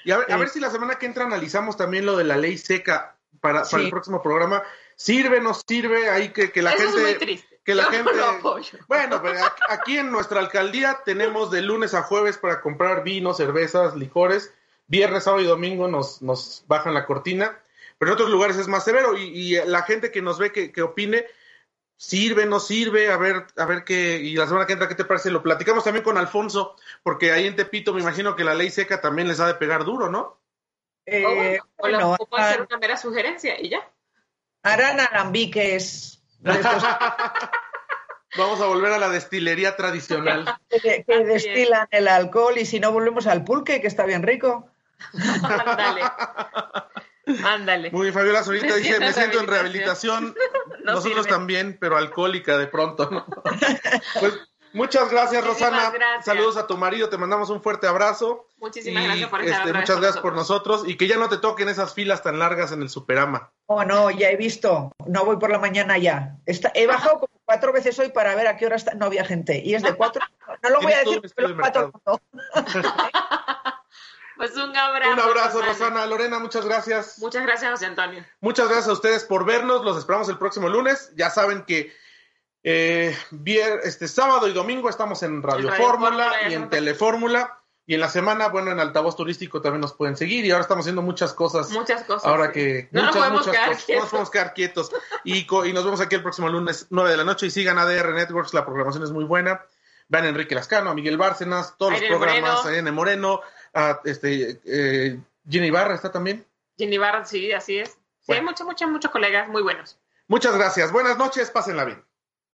Y a ver, a ver si la semana que entra analizamos también lo de la ley seca para, para el próximo programa. ¿Sirve, no sirve? Ahí que, que la Eso es gente. muy triste. Que la Yo gente. lo. Bueno, pero aquí- aquí en nuestra alcaldía tenemos de lunes a jueves para comprar vino, cervezas, licores. Viernes, sábado y domingo nos, nos bajan la cortina. Pero en otros lugares es más severo. Y, y la gente que nos ve que, que opine, sirve, no sirve, a ver, a ver qué, y la semana que entra, ¿qué te parece? Lo platicamos también con Alfonso, porque ahí en Tepito me imagino que la ley seca también les ha de pegar duro, ¿no? Eh, O, bueno, o la- bueno, o puede ser una mera sugerencia y ya. harán alambiques Vamos a volver a la destilería tradicional. que, que destilan el alcohol y si no volvemos al pulque, que está bien rico. Ándale. Ándale. Muy bien, Fabiola Zorita Me dice, me en siento en rehabilitación". rehabilitación. No Nosotros sirve. también, pero alcohólica de pronto. ¿no? Pues muchas gracias, Muchísimas Rosana. gracias. Saludos a tu marido, te mandamos un fuerte abrazo. Muchísimas Y, gracias por estar este, muchas gracias por nosotros. y que ya no te toquen esas filas tan largas en el Superama. Oh, no, ya he visto. No voy por la mañana ya. Está- he bajado como cuatro veces hoy para ver a qué hora está. No había gente. Y es de cuatro. No lo voy a decir todo el mundo. Pues un abrazo. Un abrazo, Rosana. Lorena, muchas gracias. Muchas gracias, José Antonio. Muchas gracias a ustedes por vernos. Los esperamos el próximo lunes. Ya saben que eh, vier- este sábado y domingo estamos en Radio, Radio Fórmula y en. Telefórmula. Y en la semana, bueno, en Altavoz Turístico también nos pueden seguir. Y ahora estamos haciendo muchas cosas. Muchas cosas. Ahora sí. que No nos muchas, podemos muchas quedar cosas. No quietos. nos podemos quedar quietos. Y, co- y nos vemos aquí el próximo lunes, 9 de la noche. Y sigan ADR Networks, la programación es muy buena. Vean a Enrique Lascano, a Miguel Bárcenas, todos los programas, Moreno. a Irene Moreno, a este, eh, Ginny Ibarra está también. Jenny Barra, sí, así es. Sí, hay muchos, muchos, muchos colegas muy buenos. Muchas gracias. Buenas noches, pásenla bien.